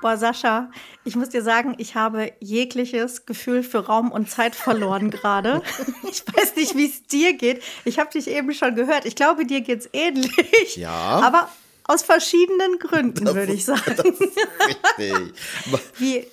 Boah, Sascha, ich muss dir sagen, ich habe jegliches Gefühl für Raum und Zeit verloren gerade. Ich weiß nicht, wie es dir geht. Ich habe dich eben schon gehört. Ich glaube, dir geht's ähnlich. Ja. Aber aus verschiedenen Gründen, würde ich sagen. Richtig. Wie,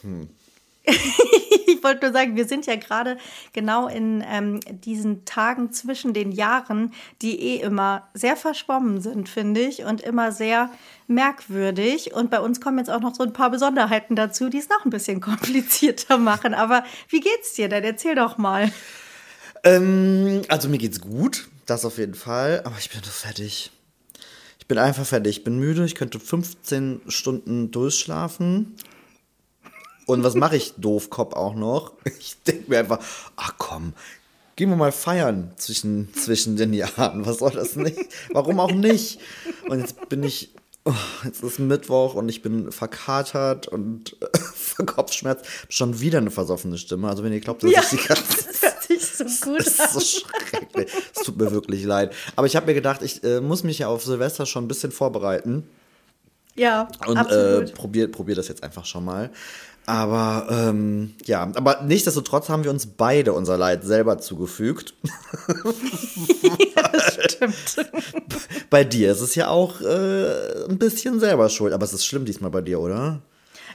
ich wollte nur sagen, wir sind ja gerade genau in ähm, diesen Tagen zwischen den Jahren, die eh immer sehr verschwommen sind, finde ich, und immer sehr merkwürdig. Und bei uns kommen jetzt auch noch so ein paar Besonderheiten dazu, die es noch ein bisschen komplizierter machen. Aber wie geht's dir denn? Erzähl doch mal. Ähm, also mir geht's gut, das auf jeden Fall, aber ich bin so fertig. Ich bin einfach fertig, ich bin müde, ich könnte 15 Stunden durchschlafen. Und was mache ich, Doofkopf, auch noch? Ich denke mir einfach, ach komm, gehen wir mal feiern zwischen, zwischen den Jahren. Was soll das nicht? Warum auch nicht? Und jetzt bin ich, oh, jetzt ist Mittwoch und ich bin verkatert und äh, Kopfschmerz. Schon wieder eine versoffene Stimme. Also wenn ihr glaubt, dass Ja, ich die ganze das hört sich so gut das ist so schrecklich. Es tut mir wirklich leid. Aber ich habe mir gedacht, ich äh, muss mich ja auf Silvester schon ein bisschen vorbereiten. Ja, Und äh, absolut. probier, probier das jetzt einfach schon mal. Aber ähm, ja, aber nichtsdestotrotz haben wir uns beide unser Leid selber zugefügt. Stimmt. Bei dir ist es ja auch äh, ein bisschen selber schuld, aber es ist schlimm diesmal bei dir, oder?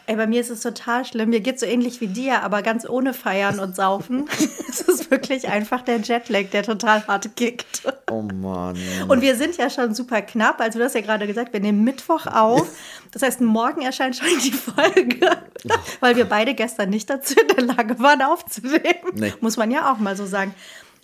Ey, bei mir ist es total schlimm. Mir geht so ähnlich wie dir, aber ganz ohne Feiern und Saufen. es ist wirklich einfach der Jetlag, der total hart kickt. Oh Mann. Und wir sind ja schon super knapp. Also du hast ja gerade gesagt, wir nehmen Mittwoch auf. Das heißt, morgen erscheint schon die Folge, weil wir beide gestern nicht dazu in der Lage waren aufzunehmen. Nee. Muss man ja auch mal so sagen.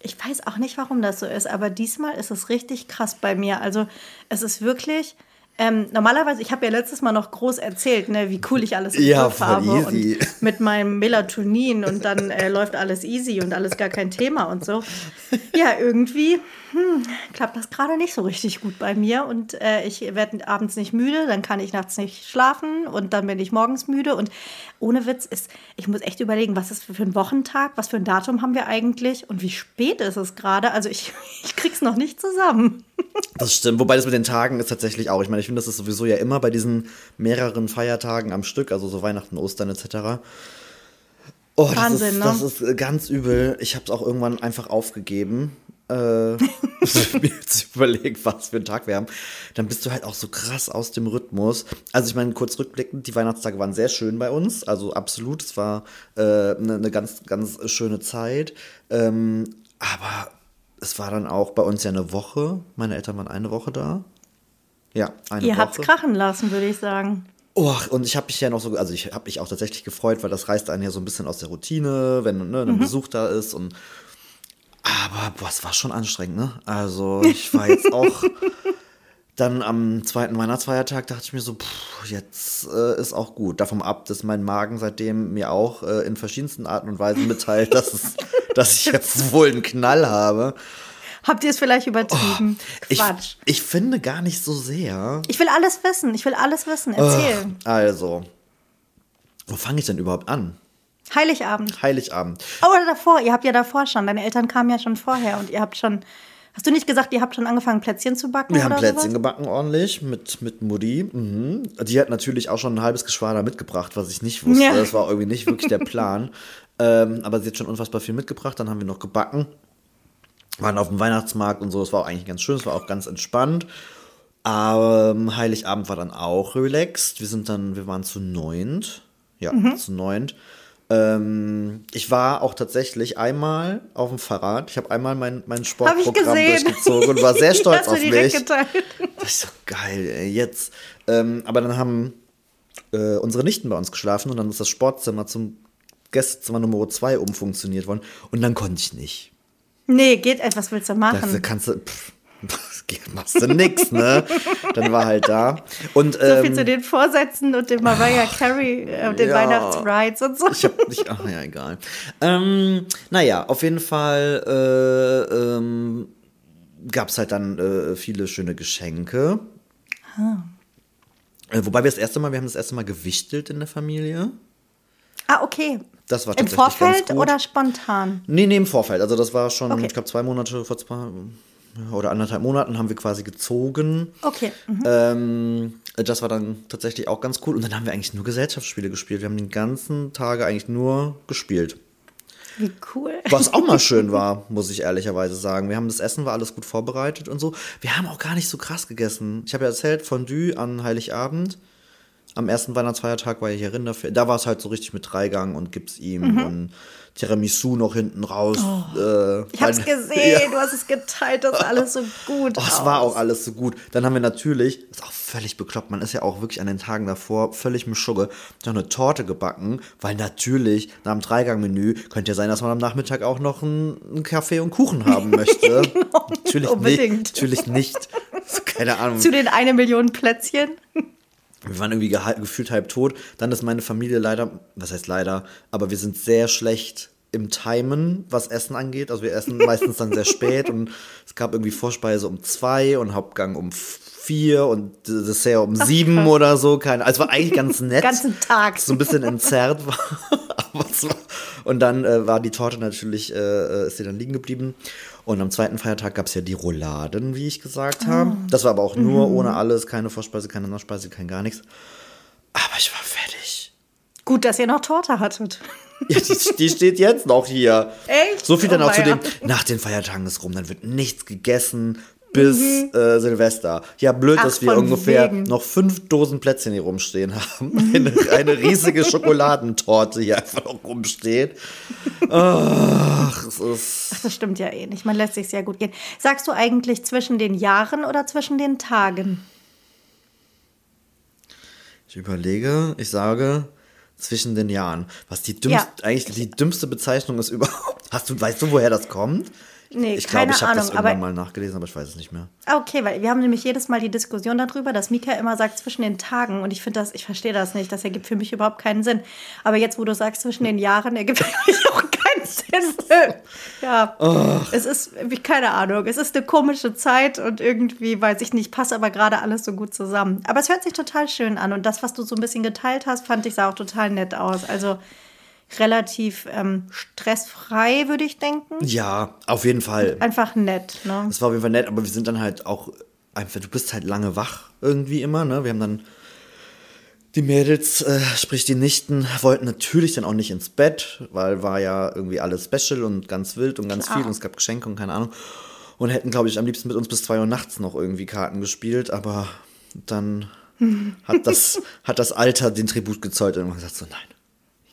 Ich weiß auch nicht, warum das so ist, aber diesmal ist es richtig krass bei mir. Also es ist wirklich. Ähm, normalerweise, ich habe ja letztes Mal noch groß erzählt, ne, wie cool ich alles im Ja, Griff habe easy. und mit meinem Melatonin und dann äh, läuft alles easy und alles gar kein Thema und so. Ja, irgendwie hm, klappt das gerade nicht so richtig gut bei mir und äh, ich werde abends nicht müde, dann kann ich nachts nicht schlafen und dann bin ich morgens müde und ohne Witz ist, ich muss echt überlegen, was ist für ein Wochentag, was für ein Datum haben wir eigentlich und wie spät ist es gerade? Also ich, ich krieg's noch nicht zusammen. Das stimmt, wobei das mit den Tagen ist tatsächlich auch. Ich meine, ich finde, das ist sowieso ja immer bei diesen mehreren Feiertagen am Stück, also so Weihnachten, Ostern etc. Oh, das, Wahnsinn, ist, ne? das ist ganz übel. Ich habe es auch irgendwann einfach aufgegeben. Äh, mir zu überlegen, was für einen Tag wir haben. Dann bist du halt auch so krass aus dem Rhythmus. Also ich meine, kurz rückblickend, die Weihnachtstage waren sehr schön bei uns. Also absolut, es war eine äh, ne, ne ganz, ganz schöne Zeit. Ähm, aber es war dann auch bei uns ja eine Woche. Meine Eltern waren eine Woche da. Ja, eine Ihr Woche. habt's krachen lassen, würde ich sagen. Oh, und ich habe mich ja noch so, also ich habe mich auch tatsächlich gefreut, weil das reißt einen ja so ein bisschen aus der Routine, wenn ne, ein Besuch da ist und aber boah, es war schon anstrengend, ne? Also ich war jetzt auch dann am zweiten Weihnachtsfeiertag dachte ich mir so, pff, jetzt äh, ist auch gut. Davon ab, dass mein Magen seitdem mir auch äh, in verschiedensten Arten und Weisen mitteilt, dass, es, dass ich jetzt wohl einen Knall habe. Habt ihr es vielleicht übertrieben? Oh, Ich, Quatsch. ich finde gar nicht so sehr. Ich will alles wissen. Ich will alles wissen. Erzähl. Also, wo fange ich denn überhaupt an? Heiligabend. Heiligabend. Oh, oder davor. Ihr habt ja davor schon. Deine Eltern kamen ja schon vorher und ihr habt schon. Hast du nicht gesagt, ihr habt schon angefangen, Plätzchen zu backen? Wir haben Plätzchen sowas? gebacken ordentlich mit, mit Mutti. Mhm. Die hat natürlich auch schon ein halbes Geschwader mitgebracht, was ich nicht wusste. Ja. Das war irgendwie nicht wirklich der Plan. ähm, aber sie hat schon unfassbar viel mitgebracht. Dann haben wir noch gebacken. Waren auf dem Weihnachtsmarkt und so. Es war auch eigentlich ganz schön. Es war auch ganz entspannt. Ähm, Heiligabend war dann auch relaxed. Wir sind dann, wir waren zu neunt. Ja, Mhm. zu neunt. Ähm, ich war auch tatsächlich einmal auf dem Fahrrad. Ich habe einmal mein, mein Sportprogramm durchgezogen und war sehr stolz auf mich. geteilt. Das ist so geil, ey, jetzt. Ähm, aber dann haben äh, unsere Nichten bei uns geschlafen und dann ist das Sportzimmer zum Gästezimmer Nummer 2 umfunktioniert worden. Und dann konnte ich nicht. Nee, geht etwas, was willst du machen? kannst du, pff, geht- machst du nix, ne? Dann war halt da. Und, so viel ähm, zu den Vorsätzen und dem Mariah Carey, äh, den ja. Weihnachtsrides und so. Ich hab nicht, ach ja, egal. Ähm, naja, auf jeden Fall äh, ähm, gab es halt dann äh, viele schöne Geschenke. Äh, wobei wir das erste Mal, wir haben das erste Mal gewichtelt in der Familie. Ah, okay. Das war Im Vorfeld oder spontan? Nee, nee, im Vorfeld. Also das war schon, Okay. ich glaube, zwei Monate vor zwei, oder anderthalb Monaten haben wir quasi gezogen. Okay. Mhm. Ähm, das war dann tatsächlich auch ganz cool. Und dann haben wir eigentlich nur Gesellschaftsspiele gespielt. Wir haben den ganzen Tage eigentlich nur gespielt. Wie cool. Was auch mal schön war, muss ich ehrlicherweise sagen. Wir haben das Essen war alles gut vorbereitet und so. Wir haben auch gar nicht so krass gegessen. Ich habe ja erzählt, Fondue an Heiligabend. Am ersten Weihnachtsfeiertag war ja hier Rinderfilet. Da war es halt so richtig mit Dreigang und gibt's ihm Mhm. und Tiramisu noch hinten raus. äh, Ich hab's gesehen, Ja. du hast es geteilt, das ist alles so gut. Oh, es war auch alles so gut. Dann haben wir natürlich, ist auch völlig bekloppt, man ist ja auch wirklich an den Tagen davor völlig mit Schugge, noch eine Torte gebacken, weil natürlich nach dem Dreigang-Menü könnte ja sein, dass man am Nachmittag auch noch einen, Kaffee und Kuchen haben möchte. natürlich Unbedingt. nicht. Natürlich nicht. Keine Ahnung. Zu den eine Million Plätzchen. Wir waren irgendwie gefühlt halb tot. Dann ist meine Familie leider, was heißt leider, aber wir sind sehr schlecht im Timen, was Essen angeht. Also wir essen meistens dann sehr spät und es gab irgendwie Vorspeise um zwei und Hauptgang um vier und Dessert um sieben oder so. Keine, also es war eigentlich ganz nett. Ganzen Tag. So ein bisschen entzerrt war. war und dann äh, war die Torte natürlich, äh, ist sie dann liegen geblieben. Und am zweiten Feiertag gab es ja die Rouladen, wie ich gesagt habe. Das war aber auch nur ohne alles, keine Vorspeise, keine Nachspeise, kein gar nichts. Aber ich war fertig. Gut, dass ihr noch Torte hattet. Ja, die, die steht jetzt noch hier. Echt? So viel dann Oh auch zu dem, nach den Feiertagen ist rum, dann wird nichts gegessen bis äh, Silvester. Ja, blöd, Mhm. Ach, dass wir ungefähr wegen. noch fünf Dosen Plätzchen hier rumstehen haben. Eine, eine riesige Schokoladentorte hier einfach noch rumsteht. Ach, es ist. Das stimmt ja eh nicht. Man lässt sich sehr gut gehen. Sagst du eigentlich zwischen den Jahren oder zwischen den Tagen? Ich überlege, ich sage zwischen den Jahren. Was die dümmste, Ja. eigentlich die dümmste Bezeichnung ist überhaupt. Hast du, weißt du, woher das kommt? Nee, ich glaube, ich habe das irgendwann mal nachgelesen, aber ich weiß es nicht mehr. Ah, Okay, weil wir haben nämlich jedes Mal die Diskussion darüber, dass Mika immer sagt zwischen den Tagen und ich finde das, ich verstehe das nicht, das ergibt für mich überhaupt keinen Sinn. Aber jetzt, wo du sagst zwischen den Jahren, ergibt für mich auch keinen Sinn. Ja, es ist, wie- keine Ahnung, es ist eine komische Zeit und irgendwie, weiß ich nicht, passt aber gerade alles so gut zusammen. Aber es hört sich total schön an und das, was du so ein bisschen geteilt hast, fand ich, sah auch total nett aus. Also relativ ähm, stressfrei, würde ich denken. Ja, auf jeden Fall. Einfach nett, ne? Das war auf jeden Fall nett, aber wir sind dann halt auch einfach, du bist halt lange wach irgendwie immer, ne? Wir haben dann die Mädels, äh, sprich die Nichten, wollten natürlich dann auch nicht ins Bett, weil war ja irgendwie alles special und ganz wild und ganz Klar. viel und es gab Geschenke und keine Ahnung. Und hätten, glaube ich, am liebsten mit uns bis zwei Uhr nachts noch irgendwie Karten gespielt, aber dann hat das, hat das Alter den Tribut gezollt und irgendwann gesagt so, nein.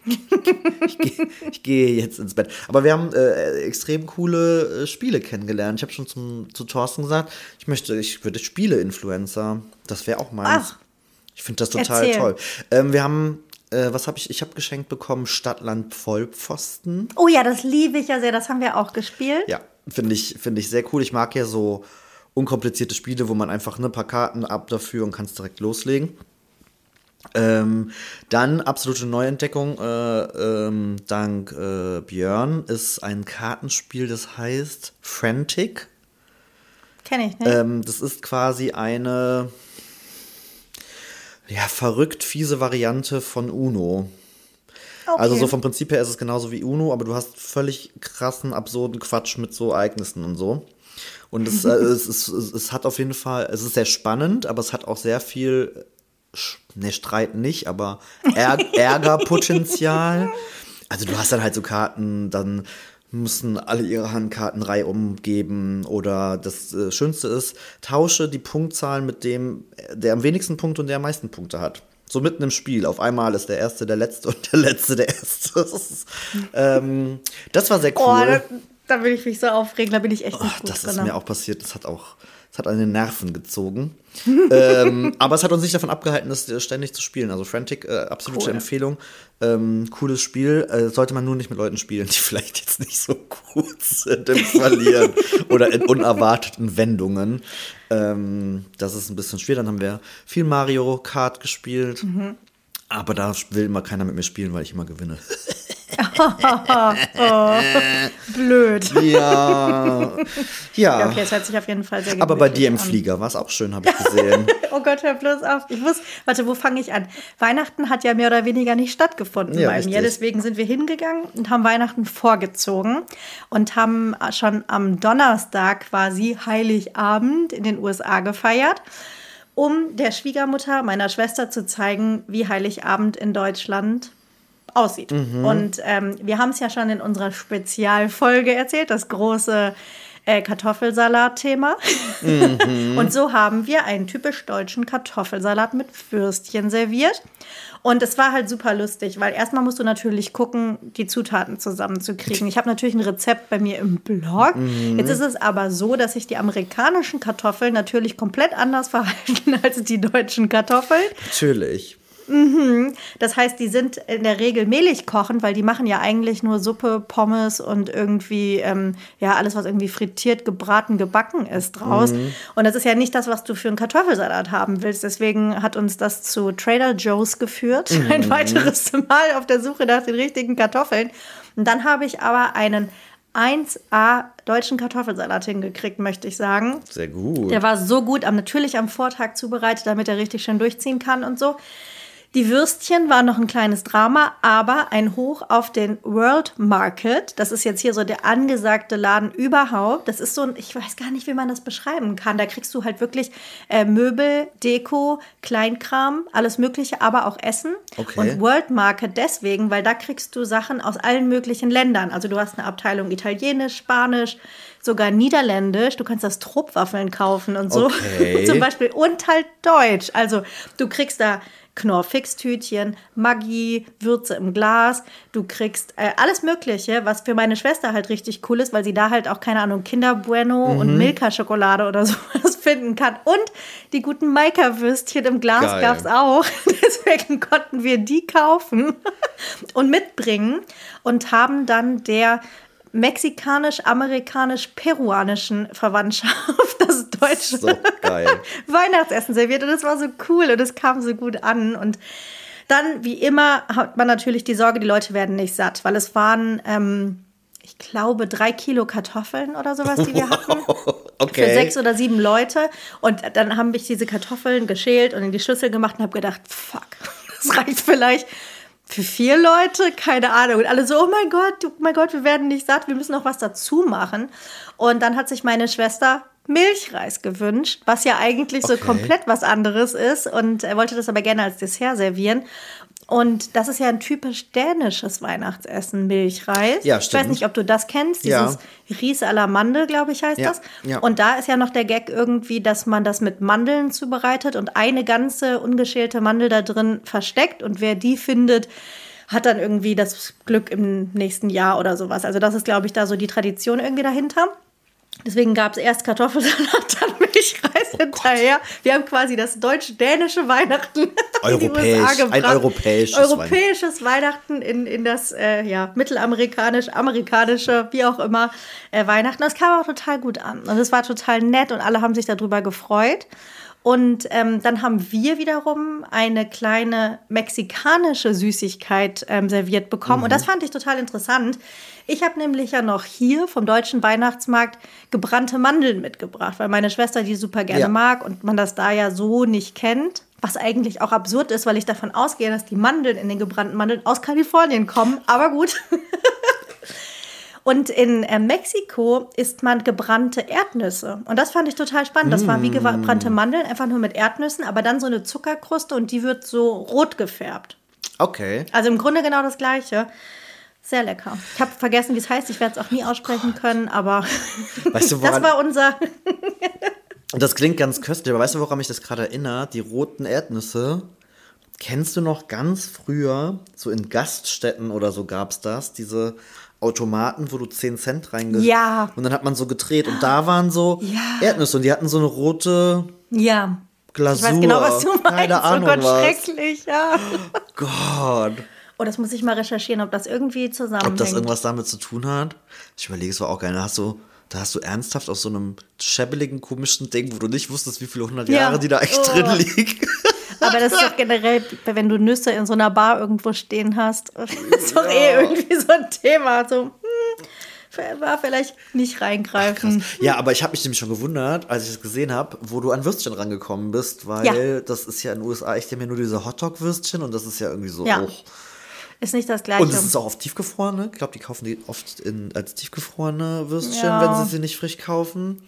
Ich, gehe, ich gehe jetzt ins Bett. Aber wir haben äh, extrem coole äh, Spiele kennengelernt. Ich habe schon zum, zu Thorsten gesagt, ich möchte, ich würde Spiele-Influencer. Das wäre auch meins. Ach. Ich finde das total Erzähl. toll. Ähm, wir haben, äh, was habe ich? Ich habe geschenkt bekommen Stadtland Vollpfosten. Oh ja, das liebe ich ja sehr, das haben wir auch gespielt. Ja, finde ich, finde ich sehr cool. Ich mag ja so unkomplizierte Spiele, wo man einfach ne, ein paar Karten ab dafür und kannst direkt loslegen. Ähm, dann absolute Neuentdeckung, äh, ähm, dank äh, Björn, ist ein Kartenspiel, das heißt Frantic. Kenne ich nicht. Ähm, das ist quasi eine ja, verrückt fiese Variante von Uno. Okay. Also so vom Prinzip her ist es genauso wie Uno, aber du hast völlig krassen, absurden Quatsch mit so Ereignissen und so. Und es, äh, es, es, es, es hat auf jeden Fall, es ist sehr spannend, aber es hat auch sehr viel, ne, Streit nicht, aber Ärg Ärgerpotenzial. Also du hast dann halt so Karten, dann müssen alle ihre Handkarten reihum geben oder das äh, Schönste ist, tausche die Punktzahlen mit dem, der am wenigsten Punkte und der am meisten Punkte hat. So mitten im Spiel. Auf einmal ist der Erste der Letzte und der Letzte der Erste. Das, ist, ähm, das war sehr oh, cool. da, da will ich mich so aufregen, da bin ich echt nicht Ach, gut das ist mir auch passiert. Das hat auch, das hat an den Nerven gezogen. ähm, aber es hat uns nicht davon abgehalten, das äh, ständig zu spielen. Also Frantic, äh, absolute Cool. Empfehlung. Ähm, cooles Spiel. Äh, sollte man nur nicht mit Leuten spielen, die vielleicht jetzt nicht so gut sind im Verlieren oder in unerwarteten Wendungen. Ähm, das ist ein bisschen schwer. Dann haben wir viel Mario Kart gespielt. Mhm. Aber da will immer keiner mit mir spielen, weil ich immer gewinne. Oh, blöd. Ja. Ja. Ja, okay, es hört sich auf jeden Fall sehr Aber bei dir im an. Flieger war es auch schön, habe ich gesehen. Oh Gott, hör bloß auf. Ich muss, warte, wo fange ich an? Weihnachten hat ja mehr oder weniger nicht stattgefunden Ja, bei richtig. mir. Deswegen sind wir hingegangen und haben Weihnachten vorgezogen und haben schon am Donnerstag quasi Heiligabend in den USA gefeiert, um der Schwiegermutter meiner Schwester zu zeigen, wie Heiligabend in Deutschland aussieht. Und ähm, wir haben es ja schon in unserer Spezialfolge erzählt, das große äh, Kartoffelsalat-Thema. Und so haben wir einen typisch deutschen Kartoffelsalat mit Würstchen serviert. Und es war halt super lustig, weil erstmal musst du natürlich gucken, die Zutaten zusammenzukriegen. Ich habe natürlich ein Rezept bei mir im Blog. Jetzt ist es aber so, dass sich die amerikanischen Kartoffeln natürlich komplett anders verhalten als die deutschen Kartoffeln. Natürlich. Das heißt, die sind in der Regel mehlig kochen, weil die machen ja eigentlich nur Suppe, Pommes und irgendwie, ähm, ja, alles, was irgendwie frittiert, gebraten, gebacken ist draus. Und das ist ja nicht das, was du für einen Kartoffelsalat haben willst. Deswegen hat uns das zu Trader Joe's geführt. Ein weiteres Mal auf der Suche nach den richtigen Kartoffeln. Und dann habe ich aber einen 1A deutschen Kartoffelsalat hingekriegt, möchte ich sagen. Sehr gut. Der war so gut, am, natürlich am Vortag zubereitet, damit er richtig schön durchziehen kann und so. Die Würstchen waren noch ein kleines Drama, aber ein Hoch auf den World Market. Das ist jetzt hier so der angesagte Laden überhaupt. Das ist so ein, ich weiß gar nicht, wie man das beschreiben kann. Da kriegst du halt wirklich äh, Möbel, Deko, Kleinkram, alles Mögliche, aber auch Essen. Okay. Und World Market deswegen, weil da kriegst du Sachen aus allen möglichen Ländern. Also du hast eine Abteilung Italienisch, Spanisch, sogar Niederländisch. Du kannst das Truppwaffeln kaufen und so. Okay. Zum Beispiel. Und halt Deutsch. Also du kriegst da Knorr-Fix-Tütchen, Maggi, Würze im Glas. Du kriegst äh, alles Mögliche, was für meine Schwester halt richtig cool ist, weil sie da halt auch, keine Ahnung, Kinder Bueno Mhm. und Milka-Schokolade oder sowas finden kann. Und die guten Maika-Würstchen im Glas gab es auch. Deswegen konnten wir die kaufen und mitbringen und haben dann der mexikanisch-amerikanisch-peruanischen Verwandtschaft das deutsche So. Weihnachtsessen serviert und es war so cool und es kam so gut an und dann, wie immer, hat man natürlich die Sorge, die Leute werden nicht satt, weil es waren, ähm, ich glaube, drei Kilo Kartoffeln oder sowas, die wir hatten. Okay. Für sechs oder sieben Leute. Und dann haben ich diese Kartoffeln geschält und in die Schüssel gemacht und habe gedacht, fuck, das reicht vielleicht für vier Leute, keine Ahnung. Und alle so, oh mein Gott, oh mein Gott, wir werden nicht satt, wir müssen noch was dazu machen. Und dann hat sich meine Schwester Milchreis gewünscht, was ja eigentlich so Okay. komplett was anderes ist. Und er wollte das aber gerne als Dessert servieren. Und das ist ja ein typisch dänisches Weihnachtsessen, Milchreis. Ja, Ich weiß stimmt. nicht, ob du das kennst. Ja. Dieses Ries à la Mandel, glaube ich, heißt Ja, das. ja. Und da ist ja noch der Gag irgendwie, dass man das mit Mandeln zubereitet und eine ganze ungeschälte Mandel da drin versteckt. Und wer die findet, hat dann irgendwie das Glück im nächsten Jahr oder sowas. Also das ist, glaube ich, da so die Tradition irgendwie dahinter. Deswegen gab es erst Kartoffelsalat, dann Milchreis Oh hinterher. Wir haben quasi das deutsch-dänische Weihnachten in die Europäisch, USA ein europäisches europäisches Weihnachten in, in das äh, ja, mittelamerikanisch, amerikanische, wie auch immer, äh, Weihnachten. Das kam auch total gut an. Und es war total nett und alle haben sich darüber gefreut. Und ähm, dann haben wir wiederum eine kleine mexikanische Süßigkeit ähm, serviert bekommen. Und das fand ich total interessant. Ich habe nämlich ja noch hier vom deutschen Weihnachtsmarkt gebrannte Mandeln mitgebracht, weil meine Schwester die super gerne Ja. mag und man das da ja so nicht kennt. Was eigentlich auch absurd ist, weil ich davon ausgehe, dass die Mandeln in den gebrannten Mandeln aus Kalifornien kommen. Aber gut. Und in äh, Mexiko isst man gebrannte Erdnüsse. Und das fand ich total spannend. Das war wie gebrannte Mandeln, einfach nur mit Erdnüssen, aber dann so eine Zuckerkruste und die wird so rot gefärbt. Okay. Also im Grunde genau das Gleiche. Sehr lecker. Ich habe vergessen, wie es heißt. Ich werde es auch nie aussprechen können, aber Weißt du, das war unser. Und das klingt ganz köstlich, aber weißt du, woran mich das gerade erinnert? Die roten Erdnüsse. Kennst du noch ganz früher, so in Gaststätten oder so gab es das, diese Automaten, wo du 10 Cent reinge... Ja. Und dann hat man so gedreht und da waren so Ja. Erdnüsse und die hatten so eine rote Ja. Glasur. Ich weiß genau, was du meinst. Keine Ahnung oh Gott, was. schrecklich, ja. Gott. Oh, das muss ich mal recherchieren, ob das irgendwie zusammenhängt. Ob das irgendwas damit zu tun hat? Ich überlege, es war auch geil. Da hast du, da hast du ernsthaft aus so einem schebbeligen, komischen Ding, wo du nicht wusstest, wie viele hundert Ja. Jahre die da echt Oh. drin liegen. Aber das ist doch generell, wenn du Nüsse in so einer Bar irgendwo stehen hast, ist doch eh irgendwie so ein Thema. So, hm, war vielleicht nicht reingreifen. Ja, aber ich habe mich nämlich schon gewundert, als ich es gesehen habe, wo du an Würstchen rangekommen bist, weil Ja. das ist ja in den USA echt immer nur diese Hotdog-Würstchen und das ist ja irgendwie so Ja. hoch. Ist nicht das Gleiche. Und es ist auch oft tiefgefrorene. Ich glaube, die kaufen die oft in, als tiefgefrorene Würstchen, Ja. wenn sie sie nicht frisch kaufen.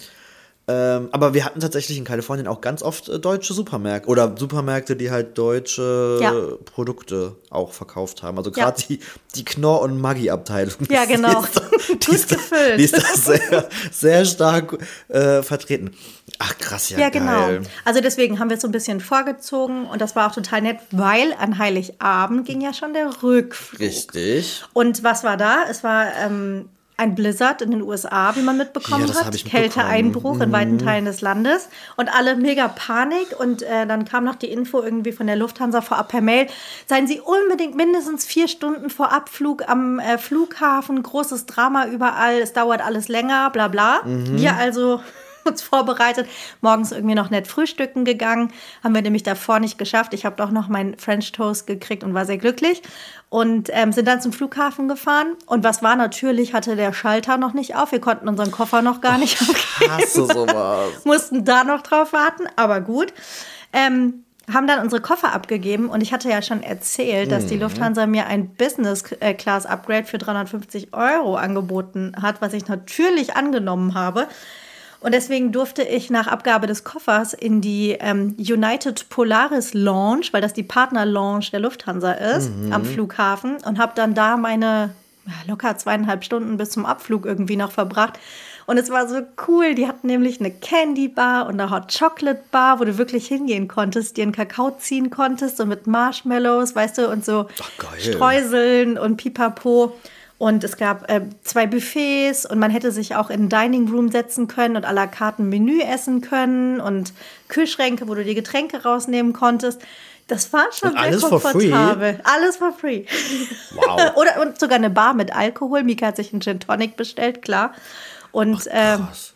Ähm, aber wir hatten tatsächlich in Kalifornien auch ganz oft äh, deutsche Supermärkte oder Supermärkte, die halt deutsche Ja. Produkte auch verkauft haben. Also Ja. gerade die, die Knorr- und Maggi-Abteilung. Ja, die genau. ist da- Die Gut ist gefüllt. Die ist da sehr, sehr stark äh, vertreten. Ach krass, ja, Ja, genau. geil. Also deswegen haben wir es so ein bisschen vorgezogen und das war auch total nett, weil an Heiligabend ging ja schon der Rückflug. Richtig. Und was war da? Es war ähm, ein Blizzard in den USA, wie man mitbekommen Ja, hat. mitbekommen. Mhm. Kälteeinbruch in weiten Teilen des Landes. Und alle mega Panik. Und äh, dann kam noch die Info irgendwie von der Lufthansa vorab per Mail. Seien Sie unbedingt mindestens vier Stunden vor Abflug am äh, Flughafen. Großes Drama überall. Es dauert alles länger, bla bla. Mhm. Wir also uns vorbereitet, morgens irgendwie noch nett frühstücken gegangen, haben wir nämlich davor nicht geschafft. Ich habe doch noch meinen French Toast gekriegt und war sehr glücklich und ähm, sind dann zum Flughafen gefahren. Und was war natürlich, hatte der Schalter noch nicht auf. Wir konnten unseren Koffer noch gar nicht aufgeben. Hasse sowas. Mussten da noch drauf warten, aber gut. Ähm, haben dann unsere Koffer abgegeben und ich hatte ja schon erzählt, dass Mhm. die Lufthansa mir ein Business äh, Class Upgrade für 350 Euro angeboten hat, was ich natürlich angenommen habe. Und deswegen durfte ich nach Abgabe des Koffers in die ähm, United Polaris Lounge, weil das die Partner-Lounge der Lufthansa ist, am Flughafen und habe dann da meine locker zweieinhalb Stunden bis zum Abflug irgendwie noch verbracht. Und es war so cool. Die hatten nämlich eine Candy Bar und eine Hot Chocolate Bar, wo du wirklich hingehen konntest, dir einen Kakao ziehen konntest, so mit Marshmallows, weißt du, und so Ach. Streuseln und Pipapo. Und es gab äh, zwei Buffets und man hätte sich auch in den Dining Room setzen können und à la carte ein Menü essen können und Kühlschränke, wo du die Getränke rausnehmen konntest. Das war schon Und sehr komfortabel. Alles for free. Wow. Oder und sogar eine Bar mit Alkohol. Mika hat sich einen Gin Tonic bestellt, klar. Und ähm, Krass.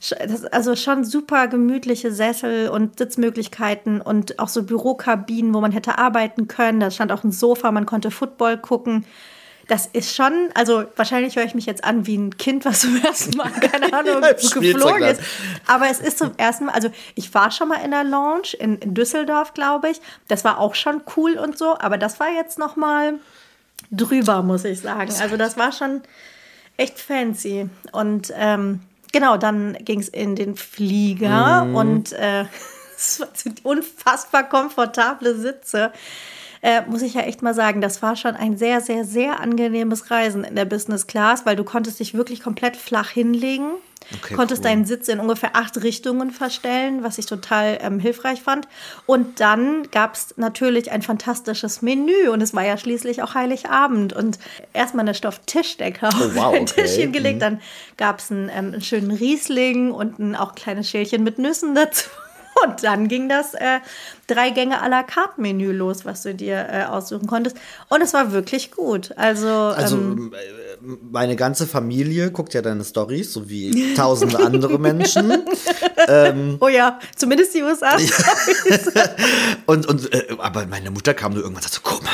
das, also schon super gemütliche Sessel und Sitzmöglichkeiten und auch so Bürokabinen, wo man hätte arbeiten können. Da stand auch ein Sofa, man konnte Football gucken. Das ist schon, also wahrscheinlich höre ich mich jetzt an wie ein Kind, was zum ersten Mal, keine Ahnung, Ja, geflogen ist. Aber es ist zum ersten Mal, also ich war schon mal in der Lounge in, in Düsseldorf, glaube ich. Das war auch schon cool und so, aber das war jetzt noch mal drüber, muss ich sagen. Also das war schon echt fancy. Und ähm, genau, dann ging es in den Flieger und äh, es war so unfassbar komfortable Sitze. Äh, muss ich ja echt mal sagen, das war schon ein sehr, sehr, sehr angenehmes Reisen in der Business Class, weil du konntest dich wirklich komplett flach hinlegen, Okay, konntest cool. deinen Sitz in ungefähr acht Richtungen verstellen, was ich total ähm, hilfreich fand. Und dann gab es natürlich ein fantastisches Menü und es war ja schließlich auch Heiligabend und erstmal eine Stofftischdecke auf Oh, wow, ein okay. Tischchen Mhm. gelegt, dann gab es einen, ähm, einen schönen Riesling und ein auch kleines Schälchen mit Nüssen dazu. Und dann ging das äh, drei Gänge à la carte Menü los, was du dir äh, aussuchen konntest. Und es war wirklich gut. Also, Also ähm, äh, meine ganze Familie guckt ja deine Stories, so wie tausende andere Menschen. oh ja, zumindest die USA. Und, und äh, aber meine Mutter kam nur irgendwann und sagte, guck mal,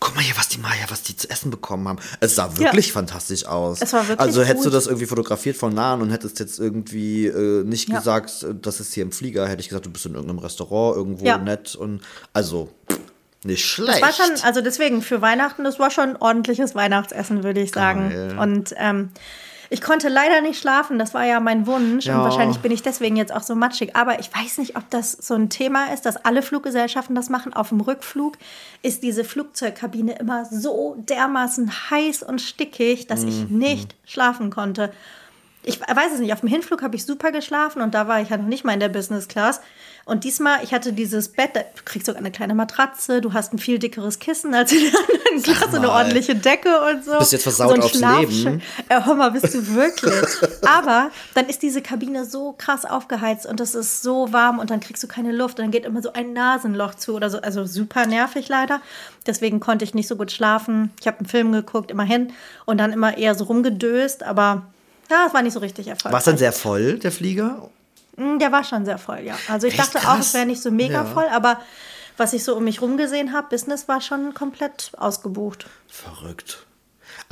guck mal hier, was die Maya, was die zu essen bekommen haben. Es sah wirklich fantastisch aus. Es war wirklich Also hättest du gut. das irgendwie fotografiert von nahen und hättest jetzt irgendwie äh, nicht Ja. gesagt, äh, das ist hier im Flieger, hätte ich gesagt, du bist in irgendeinem Restaurant irgendwo Ja. nett und also nicht schlecht. Das war schon, also deswegen für Weihnachten, das war schon ein ordentliches Weihnachtsessen, würde ich sagen. Geil. Und ähm, ich konnte leider nicht schlafen, das war ja mein Wunsch. Ja. Und wahrscheinlich bin ich deswegen jetzt auch so matschig. Aber ich weiß nicht, ob das so ein Thema ist, dass alle Fluggesellschaften das machen. Auf dem Rückflug ist diese Flugzeugkabine immer so dermaßen heiß und stickig, dass ich Mhm. nicht schlafen konnte. Ich weiß es nicht, auf dem Hinflug habe ich super geschlafen und da war ich ja noch nicht mal in der Business Class. Und diesmal, ich hatte dieses Bett, da- du kriegst sogar eine kleine Matratze, du hast ein viel dickeres Kissen als in der anderen Class, so eine ordentliche Decke und so. Bist jetzt versaut so ein aufs Leben. Äh, hör mal, bist du wirklich? Aber dann ist diese Kabine so krass aufgeheizt und es ist so warm und dann kriegst du keine Luft und dann geht immer so ein Nasenloch zu oder so. Also super nervig leider. Deswegen konnte ich nicht so gut schlafen. Ich habe einen Film geguckt, immerhin, und dann immer eher so rumgedöst, aber ja, es war nicht so richtig erfolgreich. war es dann sehr voll, der Flieger? Mm, Der war schon sehr voll, ja. Also ich Echt dachte auch, krass. es wäre nicht so mega Ja. voll, aber was ich so um mich rum gesehen habe, Business war schon komplett ausgebucht. Verrückt.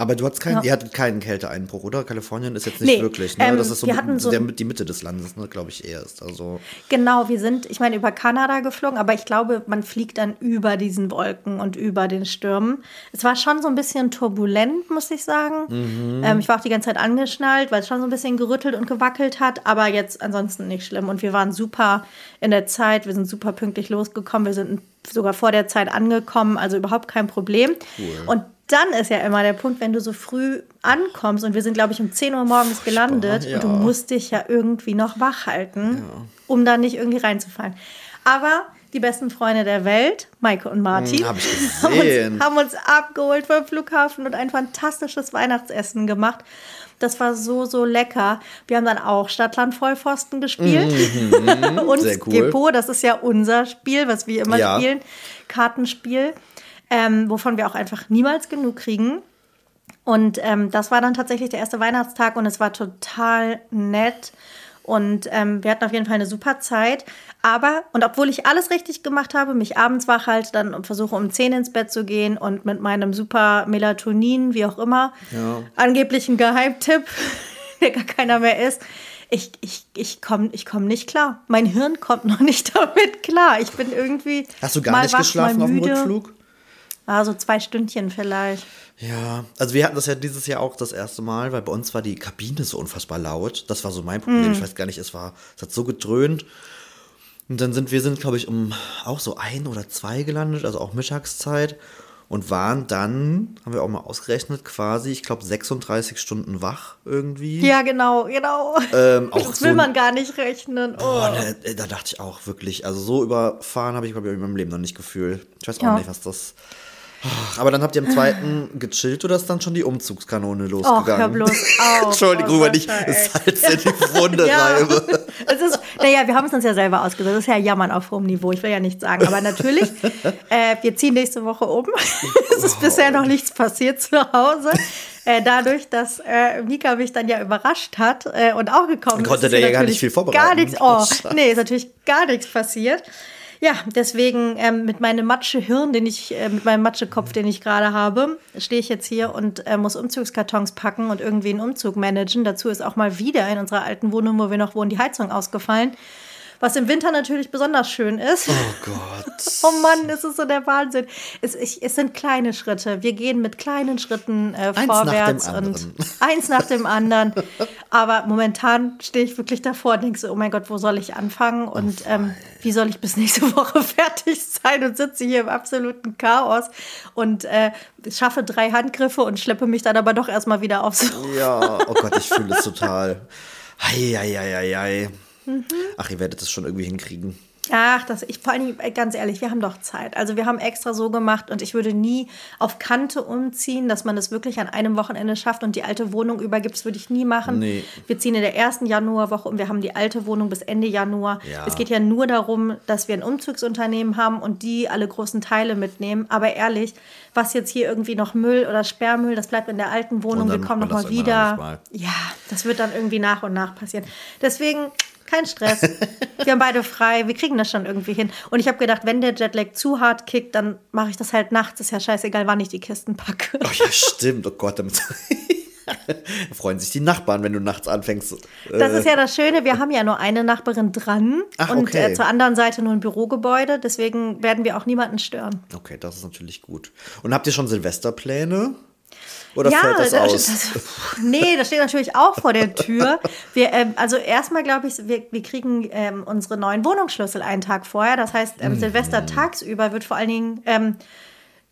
Aber du hattest keinen, Ja. ihr hattet keinen Kälteeinbruch, oder? Kalifornien ist jetzt nicht Nee, wirklich, ne? ähm, das ist so, wir mit, hatten so- der, die Mitte des Landes, ne, glaube ich, erst. Also, Genau, wir sind, ich meine, über Kanada geflogen, aber ich glaube, man fliegt dann über diesen Wolken und über den Stürmen. Es war schon so ein bisschen turbulent, muss ich sagen. Ähm, ich war auch die ganze Zeit angeschnallt, weil es schon so ein bisschen gerüttelt und gewackelt hat, aber jetzt ansonsten nicht schlimm. Und wir waren super in der Zeit, wir sind super pünktlich losgekommen, wir sind sogar vor der Zeit angekommen, also überhaupt kein Problem. Und dann ist ja immer der Punkt, wenn du so früh ankommst und wir sind, glaube ich, um 10 Uhr morgens gelandet ja. und du musst dich ja irgendwie noch wach halten, um da nicht irgendwie reinzufallen. Aber die besten Freunde der Welt, Maike und Martin, Hm, hab haben, uns, haben uns abgeholt vom Flughafen und ein fantastisches Weihnachtsessen gemacht. Das war so, so lecker. Wir haben dann auch Stadtland Vollpfosten gespielt. und Mhm. sehr cool. Skippo, das ist ja unser Spiel, was wir immer Ja. spielen. Kartenspiel, ähm, wovon wir auch einfach niemals genug kriegen. Und ähm, das war dann tatsächlich der erste Weihnachtstag und es war total nett. Und ähm, wir hatten auf jeden Fall eine super Zeit. Aber, und obwohl ich alles richtig gemacht habe, mich abends wach halte, dann und versuche um 10 ins Bett zu gehen und mit meinem super Melatonin, wie auch immer, Ja. angeblich ein Geheimtipp, der gar keiner mehr ist, ich, ich, ich komme ich komm nicht klar. Mein Hirn kommt noch nicht damit klar. Ich bin irgendwie. hast du gar mal nicht wach, geschlafen auf dem. Rückflug? Ah, so zwei Stündchen vielleicht. Ja, also wir hatten das ja dieses Jahr auch das erste Mal, weil bei uns war die Kabine so unfassbar laut. Das war so mein Problem. Hm. Ich weiß gar nicht, es war, es hat so gedröhnt. Und dann sind wir sind, glaube ich, um auch so ein oder zwei gelandet, also auch Mittagszeit. Und waren dann, haben wir auch mal ausgerechnet, quasi, ich glaube, 36 Stunden wach irgendwie. Ja, genau, genau. Ähm, das so will ein- man gar nicht rechnen. Oh. Boah, da, da dachte ich auch wirklich, also so überfahren habe ich, glaube ich, in meinem Leben noch nicht gefühlt. Ich weiß auch Ja. nicht, was das. Aber dann habt ihr am zweiten gechillt oder ist dann schon die Umzugskanone Och, losgegangen? hör bloß auf. Entschuldigung, oh, wenn ich. Salz in die Wunde Ja. reibe. Ist, naja, wir haben es uns ja selber ausgesucht. Das ist ja Jammern auf hohem Niveau. Ich will ja nichts sagen. Aber natürlich, äh, wir ziehen nächste Woche um. es ist bisher noch nichts passiert zu Hause. Äh, dadurch, dass äh, Mika mich dann ja überrascht hat äh, und auch gekommen Konnte ist, der ist ja gar nicht viel vorbereiten. Gar nichts, oh, nee, ist natürlich gar nichts passiert. Ja, deswegen ähm, mit meinem Matsche-Hirn, den ich, äh, mit meinem Matschekopf, den ich gerade habe, stehe ich jetzt hier und äh, muss Umzugskartons packen und irgendwie einen Umzug managen. Dazu ist auch mal wieder in unserer alten Wohnung, wo wir noch wohnen, die Heizung ausgefallen. Was im Winter natürlich besonders schön ist. Oh Gott. Oh Mann, es ist so der Wahnsinn. Es, ich, es sind kleine Schritte. Wir gehen mit kleinen Schritten äh, Eins vorwärts und eins nach dem anderen. Aber momentan stehe ich wirklich davor und denke so, oh mein Gott, wo soll ich anfangen? Und ähm, wie soll ich bis nächste Woche fertig sein und sitze hier im absoluten Chaos und äh, schaffe drei Handgriffe und schleppe mich dann aber doch erstmal wieder aufs. Ja, oh Gott, ich fühle es total. Eieieiei. Mhm. Ach, ihr werdet es schon irgendwie hinkriegen. Ach, das, ich, vor allem, äh, ganz ehrlich, wir haben doch Zeit. Also wir haben extra so gemacht und ich würde nie auf Kante umziehen, dass man das wirklich an einem Wochenende schafft und die alte Wohnung übergibt. Das würde ich nie machen. Nee. Wir ziehen in der ersten Januarwoche und wir haben die alte Wohnung bis Ende Januar. Ja. Es geht ja nur darum, dass wir ein Umzugsunternehmen haben und die alle großen Teile mitnehmen. Aber ehrlich, was jetzt hier irgendwie noch Müll oder Sperrmüll, das bleibt in der alten Wohnung. Wir kommen macht man noch mal das wieder. mal. Ja, das wird dann irgendwie nach und nach passieren. Deswegen kein Stress. Wir haben beide frei. Wir kriegen das schon irgendwie hin. Und ich habe gedacht, wenn der Jetlag zu hart kickt, dann mache ich das halt nachts. Ist ja scheißegal, wann ich die Kisten packe. Oh ja, stimmt. Oh Gott, damit Da freuen sich die Nachbarn, wenn du nachts anfängst. Das äh, ist ja das Schöne. Wir haben ja nur eine Nachbarin dran Ach, und okay. äh, zur anderen Seite nur ein Bürogebäude. Deswegen werden wir auch niemanden stören. Okay, das ist natürlich gut. Und habt ihr schon Silvesterpläne? Oder fällt das, das- aus? das- nee, das steht natürlich auch vor der Tür. Wir, ähm, also erstmal glaube ich, wir, wir kriegen ähm, unsere neuen Wohnungsschlüssel einen Tag vorher. Das heißt, Mhm. ähm, Silvester tagsüber wird vor allen Dingen ähm,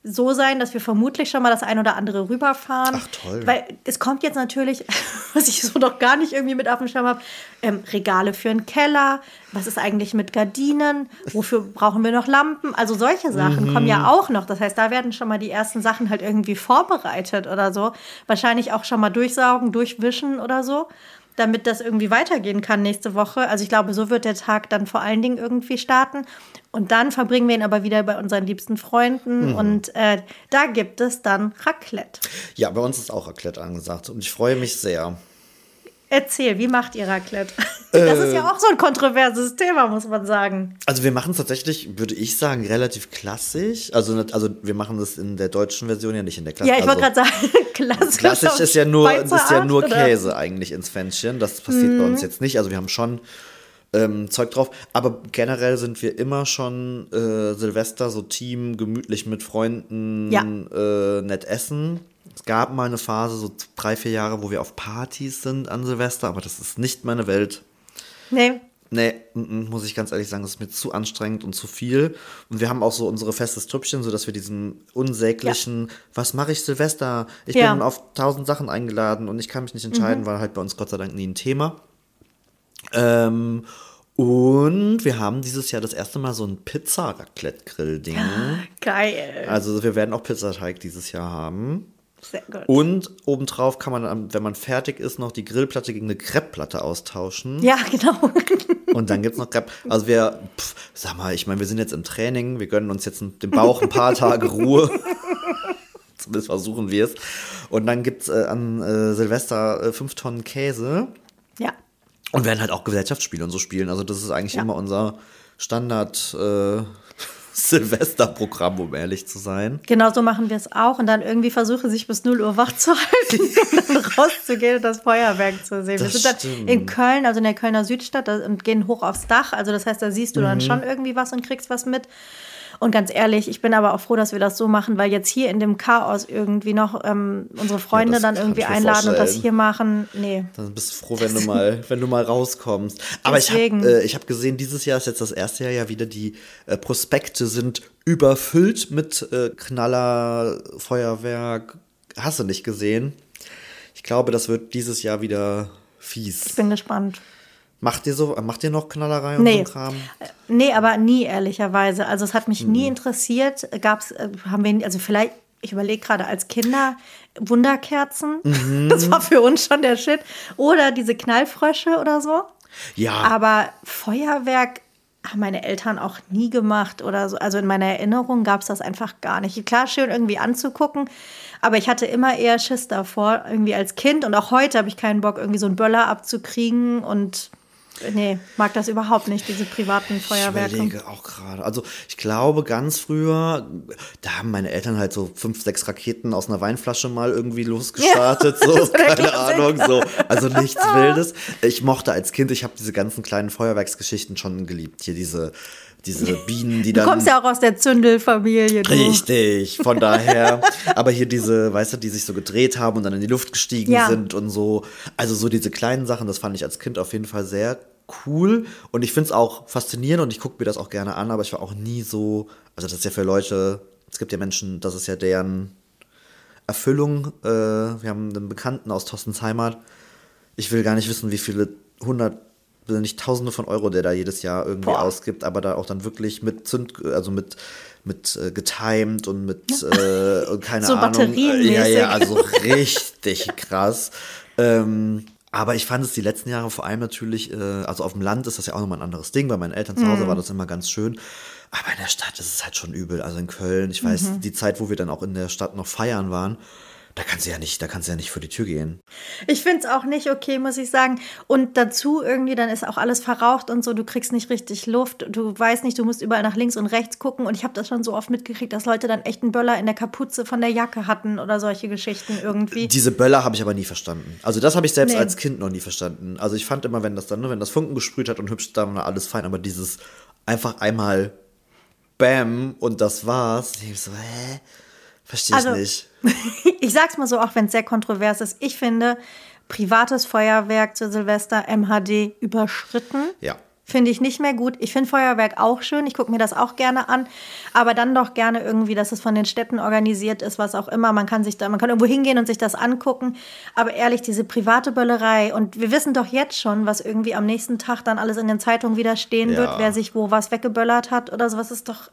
so sein, dass wir vermutlich schon mal das ein oder andere rüberfahren. Ach, toll. Weil es kommt jetzt natürlich, was ich so noch gar nicht irgendwie mit auf dem Schirm habe, ähm, Regale für einen Keller. Was ist eigentlich mit Gardinen? Wofür brauchen wir noch Lampen? Also solche Sachen kommen Mhm. ja auch noch. Das heißt, da werden schon mal die ersten Sachen halt irgendwie vorbereitet oder so. Wahrscheinlich auch schon mal durchsaugen, durchwischen oder so, damit das irgendwie weitergehen kann nächste Woche. Also ich glaube, so wird der Tag dann vor allen Dingen irgendwie starten. Und dann verbringen wir ihn aber wieder bei unseren liebsten Mhm. Freunden. Und äh, da gibt es dann Raclette. Ja, bei uns ist auch Raclette angesagt und ich freue mich sehr. Erzähl, wie macht ihr Raclette? Das ist ja auch so ein kontroverses Thema, muss man sagen. Also wir machen es tatsächlich, würde ich sagen, relativ klassisch. Also, also wir machen das in der deutschen Version ja nicht in der Ja, ich wollte also, gerade sagen, klassisch. Klassisch ist ja nur, Schweizer ist ja Art, nur oder? Käse eigentlich ins Pfännchen. Das passiert bei Mhm. uns jetzt nicht. Also wir haben schon ähm, Zeug drauf. Aber generell sind wir immer schon äh, Silvester so Team, gemütlich mit Freunden, Ja. äh, nett essen. Es gab mal eine Phase, so drei, vier Jahre, wo wir auf Partys sind an Silvester, aber das ist nicht meine Welt. Nee, Nee, muss ich ganz ehrlich sagen, das ist mir zu anstrengend und zu viel. Und wir haben auch so unsere festes Trüppchen, sodass wir diesen unsäglichen, was mache ich Silvester? Ich Ja. bin auf tausend Sachen eingeladen und ich kann mich nicht entscheiden, war halt bei uns Gott sei Dank nie ein Thema. Ähm, und wir haben dieses Jahr das erste Mal so ein Pizza-Raclette-Grill-Ding. geil. Also wir werden auch Pizzateig dieses Jahr haben. Sehr gut. Und obendrauf kann man, wenn man fertig ist, noch die Grillplatte gegen eine Crepe-Platte austauschen. Ja, genau. Und dann gibt's noch Crepe. Also wir, pff, sag mal, ich meine, wir sind jetzt im Training, wir gönnen uns jetzt den Bauch ein paar Tage Ruhe. Zumindest versuchen wir es. Und dann gibt's äh, an äh, Silvester äh, fünf Tonnen Käse Ja. und werden halt auch Gesellschaftsspiele und so spielen. Also das ist eigentlich Ja. immer unser Standard äh, Silvesterprogramm, um ehrlich zu sein. Genau so machen wir es auch. Und dann irgendwie versuche sich bis 0 Uhr wach zu halten, um dann rauszugehen und das Feuerwerk zu sehen. wir Das sind dann stimmt. in Köln, also in der Kölner Südstadt, und gehen hoch aufs Dach. Also das heißt, da siehst du dann Mhm. schon irgendwie was und kriegst was mit. Und ganz ehrlich, ich bin aber auch froh, dass wir das so machen, weil jetzt hier in dem Chaos irgendwie noch ähm, unsere Freunde das dann irgendwie einladen und das vorstellen. hier machen. Nee. Dann bist du froh, wenn du mal, wenn du mal rauskommst. Aber Deswegen. ich habe äh, ich hab gesehen, dieses Jahr ist jetzt das erste Jahr ja wieder, die äh, Prospekte sind überfüllt mit äh, Knaller, Feuerwerk. Hast du nicht gesehen? Ich glaube, das wird dieses Jahr wieder fies. Ich bin gespannt. Macht ihr so, macht ihr noch Knallerei und Nee. so Kram? Nee, aber nie, ehrlicherweise. Also es hat mich Mhm. nie interessiert. Gab's, äh, haben wir, also vielleicht, ich überlege gerade als Kinder, Wunderkerzen. Mhm. Das war für uns schon der Shit. Oder diese Knallfrösche oder so. Ja. Aber Feuerwerk haben meine Eltern auch nie gemacht oder so. Also in meiner Erinnerung gab es das einfach gar nicht. Klar, schön irgendwie anzugucken, aber ich hatte immer eher Schiss davor, irgendwie als Kind. Und auch heute habe ich keinen Bock, irgendwie so einen Böller abzukriegen und nee, mag das überhaupt nicht, diese privaten Ich Feuerwerke. überlege auch gerade. Also ich glaube, ganz früher, da haben meine Eltern halt so fünf, sechs Raketen aus einer Weinflasche mal irgendwie losgestartet. Ja, so, keine. Ahnung. So. Also nichts Wildes. Ich mochte als Kind, ich habe diese ganzen kleinen Feuerwerksgeschichten schon geliebt. Hier diese, diese Bienen, die Du dann. kommst ja auch aus der Zündelfamilie. Du. Richtig, von daher. Aber hier diese, weißt du, die sich so gedreht haben und dann in die Luft gestiegen Ja. sind und so. Also so diese kleinen Sachen, das fand ich als Kind auf jeden Fall sehr cool. Und ich finde es auch faszinierend und ich gucke mir das auch gerne an, aber ich war auch nie so, also das ist ja für Leute, es gibt ja Menschen, das ist ja deren Erfüllung. Äh, wir haben einen Bekannten aus Thorstens Heimat. Ich will gar nicht wissen, wie viele hundert, wenn nicht Tausende von Euro der da jedes Jahr irgendwie Boah. ausgibt, aber da auch dann wirklich mit Zünd, also mit mit äh, getimed und mit äh, und keine So Ahnung. batterienmäßig. Ja, ja, also richtig krass. Ähm, aber ich fand es die letzten Jahre vor allem natürlich, äh, also auf dem Land ist das ja auch nochmal ein anderes Ding. Bei meinen Eltern zu Mhm. Hause war das immer ganz schön. Aber in der Stadt ist es halt schon übel. Also in Köln, ich weiß, Mhm. die Zeit, wo wir dann auch in der Stadt noch feiern waren, da kannst du ja nicht, da kannst du ja nicht vor die Tür gehen. Ich finde es auch nicht okay, muss ich sagen. Und dazu irgendwie, dann ist auch alles verraucht und so, du kriegst nicht richtig Luft, du weißt nicht, du musst überall nach links und rechts gucken. Und ich habe das schon so oft mitgekriegt, dass Leute dann echt einen Böller in der Kapuze von der Jacke hatten oder solche Geschichten irgendwie. Diese Böller habe ich aber nie verstanden. Also das habe ich selbst Nee. als Kind noch nie verstanden. Also ich fand immer, wenn das dann, ne, wenn das Funken gesprüht hat und hübsch, dann war alles fein. Aber dieses einfach einmal Bam und das war's. Ich so, hä? Verstehe ich Also, nicht. ich sag's mal so, auch wenn es sehr kontrovers ist. Ich finde, privates Feuerwerk zu Silvester MHD überschritten. Ja. Finde ich nicht mehr gut. Ich finde Feuerwerk auch schön. Ich gucke mir das auch gerne an. Aber dann doch gerne irgendwie, dass es von den Städten organisiert ist, was auch immer. Man kann sich da, man kann irgendwo hingehen und sich das angucken. Aber ehrlich, diese private Böllerei. Und wir wissen doch jetzt schon, was irgendwie am nächsten Tag dann alles in den Zeitungen wieder stehen Ja. wird, wer sich wo was weggeböllert hat oder sowas ist doch,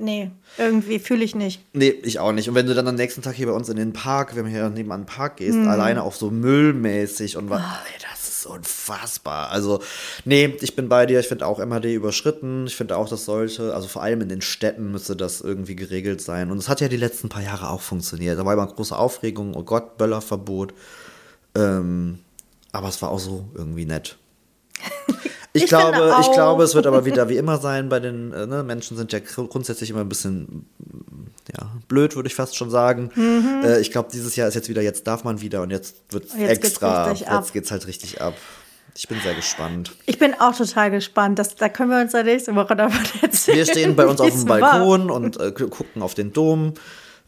nee, irgendwie fühle ich nicht. Nee, ich auch nicht. Und wenn du dann am nächsten Tag hier bei uns in den Park, wenn du hier nebenan einen Park gehst, Mhm. alleine auch so müllmäßig und was, ey, das ist unfassbar. Also, nee, ich bin bei dir. Ich finde auch MHD überschritten. Ich finde auch, das sollte, also vor allem in den Städten müsste das irgendwie geregelt sein. Und es hat ja die letzten paar Jahre auch funktioniert. Da war immer große Aufregung. Oh Gott, Böllerverbot. Ähm, aber es war auch so irgendwie nett. Ich, Ich glaube, ich glaube, es wird aber wieder wie immer sein bei den äh, ne, Menschen sind ja gr- grundsätzlich immer ein bisschen ja, blöd, würde ich fast schon sagen. Äh, ich glaube, dieses Jahr ist jetzt wieder, jetzt darf man wieder und jetzt wird es Mhm. Jetzt geht's extra. ab. Jetzt geht's halt richtig ab. Ich bin sehr gespannt. Ich bin auch total gespannt. Das, da können wir uns ja nächste Woche davon erzählen. Wir stehen bei uns auf dem es war. Balkon und äh, gu- gucken auf den Dom.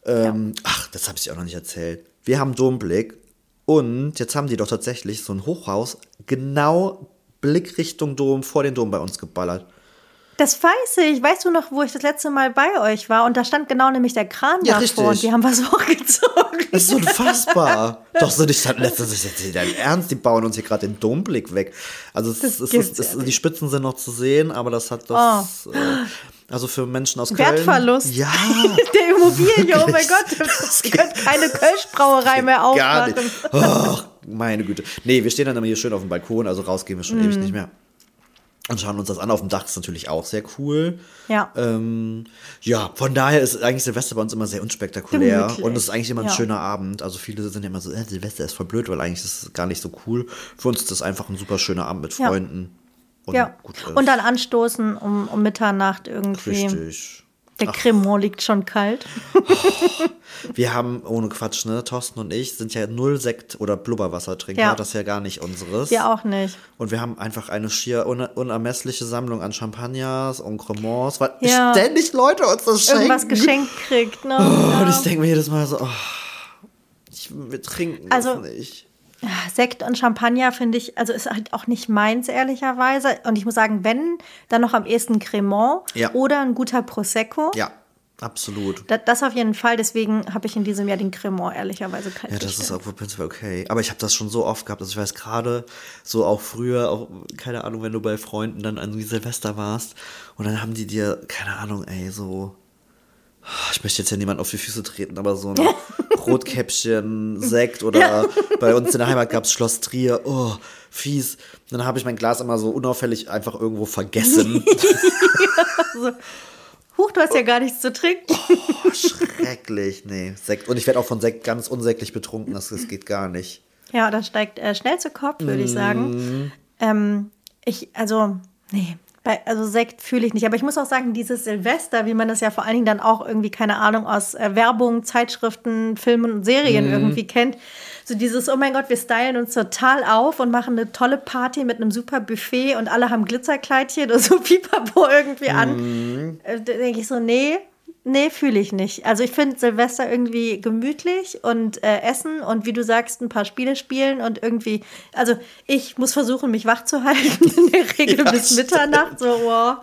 Ähm, Ach, das habe ich dir auch noch nicht erzählt. Wir haben Domblick und jetzt haben die doch tatsächlich so ein Hochhaus genau Blickrichtung Dom vor den Dom bei uns geballert. Das weiß ich. Weißt du noch, wo ich das letzte Mal bei euch war? Und da stand genau nämlich der Kran Ja, davor richtig. und die haben was hochgezogen. Das ist unfassbar. Doch, so nicht ist jetzt nicht dein Ernst, die bauen uns hier gerade den Domblick weg. Also es, Das es, es, ja es, die Spitzen sind noch zu sehen, aber das hat das. Äh, also für Menschen aus Köln. Wertverlust. Ja. Der Immobilie, oh mein Wirklich. Gott. Ihr könnt keine Kölschbrauerei mehr Gar aufmachen. nicht. Oh, meine Güte. Nee, wir stehen dann immer hier schön auf dem Balkon, also rausgehen wir schon Mhm. ewig nicht mehr. Und schauen uns das an. Auf dem Dach ist natürlich auch sehr cool. Ja. Ähm, ja, von daher ist eigentlich Silvester bei uns immer sehr unspektakulär. Gemütlich. Und es ist eigentlich immer ein Ja. schöner Abend. Also viele sind ja immer so, äh, Silvester ist voll blöd, weil eigentlich ist es gar nicht so cool. Für uns ist das einfach ein super schöner Abend mit Ja. Freunden. Und Ja. Und dann anstoßen um, um Mitternacht irgendwie. Richtig. Der Cremant liegt schon kalt. Wir haben, ohne Quatsch, ne, Thorsten und ich sind ja null Sekt- oder Blubberwassertrinker. Ja. Das ist ja gar nicht unseres. Wir auch nicht. Und wir haben einfach eine schier un unermessliche Sammlung an Champagners und Cremants, weil Ja. ständig Leute uns das schenken. Irgendwas geschenkt kriegt, ne? Und Ja. ich denke mir jedes Mal so, oh, ich, wir trinken Also- das nicht. Sekt und Champagner finde ich, also ist halt auch nicht meins, ehrlicherweise. Und ich muss sagen, wenn, dann noch am ehesten Cremant Ja. oder ein guter Prosecco. Ja, absolut. Da- Das auf jeden Fall. Deswegen habe ich in diesem Jahr den Cremant ehrlicherweise kalt Ja, das ist gestellt. auch prinzipiell okay. Aber ich habe das schon so oft gehabt, dass ich weiß, gerade so auch früher, auch, keine Ahnung, wenn du bei Freunden dann an Silvester warst und dann haben die dir, keine Ahnung, ey, so, ich möchte jetzt ja niemand auf die Füße treten, aber so ein Rotkäppchen, Sekt oder bei uns in der Heimat gab es Schloss Trier, oh, fies. Dann habe ich mein Glas immer so unauffällig einfach irgendwo vergessen. Huch, du hast ja gar nichts zu trinken. Oh, schrecklich, nee. Sekt. Und ich werde auch von Sekt ganz unsäglich betrunken, das, das geht gar nicht. Ja, das steigt äh, schnell zu Kopf, würde ich Mhm. sagen. Ähm, ich, also, nee. Bei, also Sekt fühle ich nicht. Aber ich muss auch sagen, dieses Silvester, wie man das ja vor allen Dingen dann auch irgendwie, keine Ahnung, aus äh, Werbung, Zeitschriften, Filmen und Mhm. Serien irgendwie kennt. So dieses, oh mein Gott, wir stylen uns total auf und machen eine tolle Party mit einem super Buffet und alle haben Glitzerkleidchen oder so pipapo irgendwie Mhm. an. Äh, Da denke ich so, nee, Nee, fühle ich nicht. Also ich finde Silvester irgendwie gemütlich und äh, essen und wie du sagst, ein paar Spiele spielen und irgendwie, also ich muss versuchen, mich wach zu halten, in der Regel Ja, bis stimmt. Mitternacht, so wow.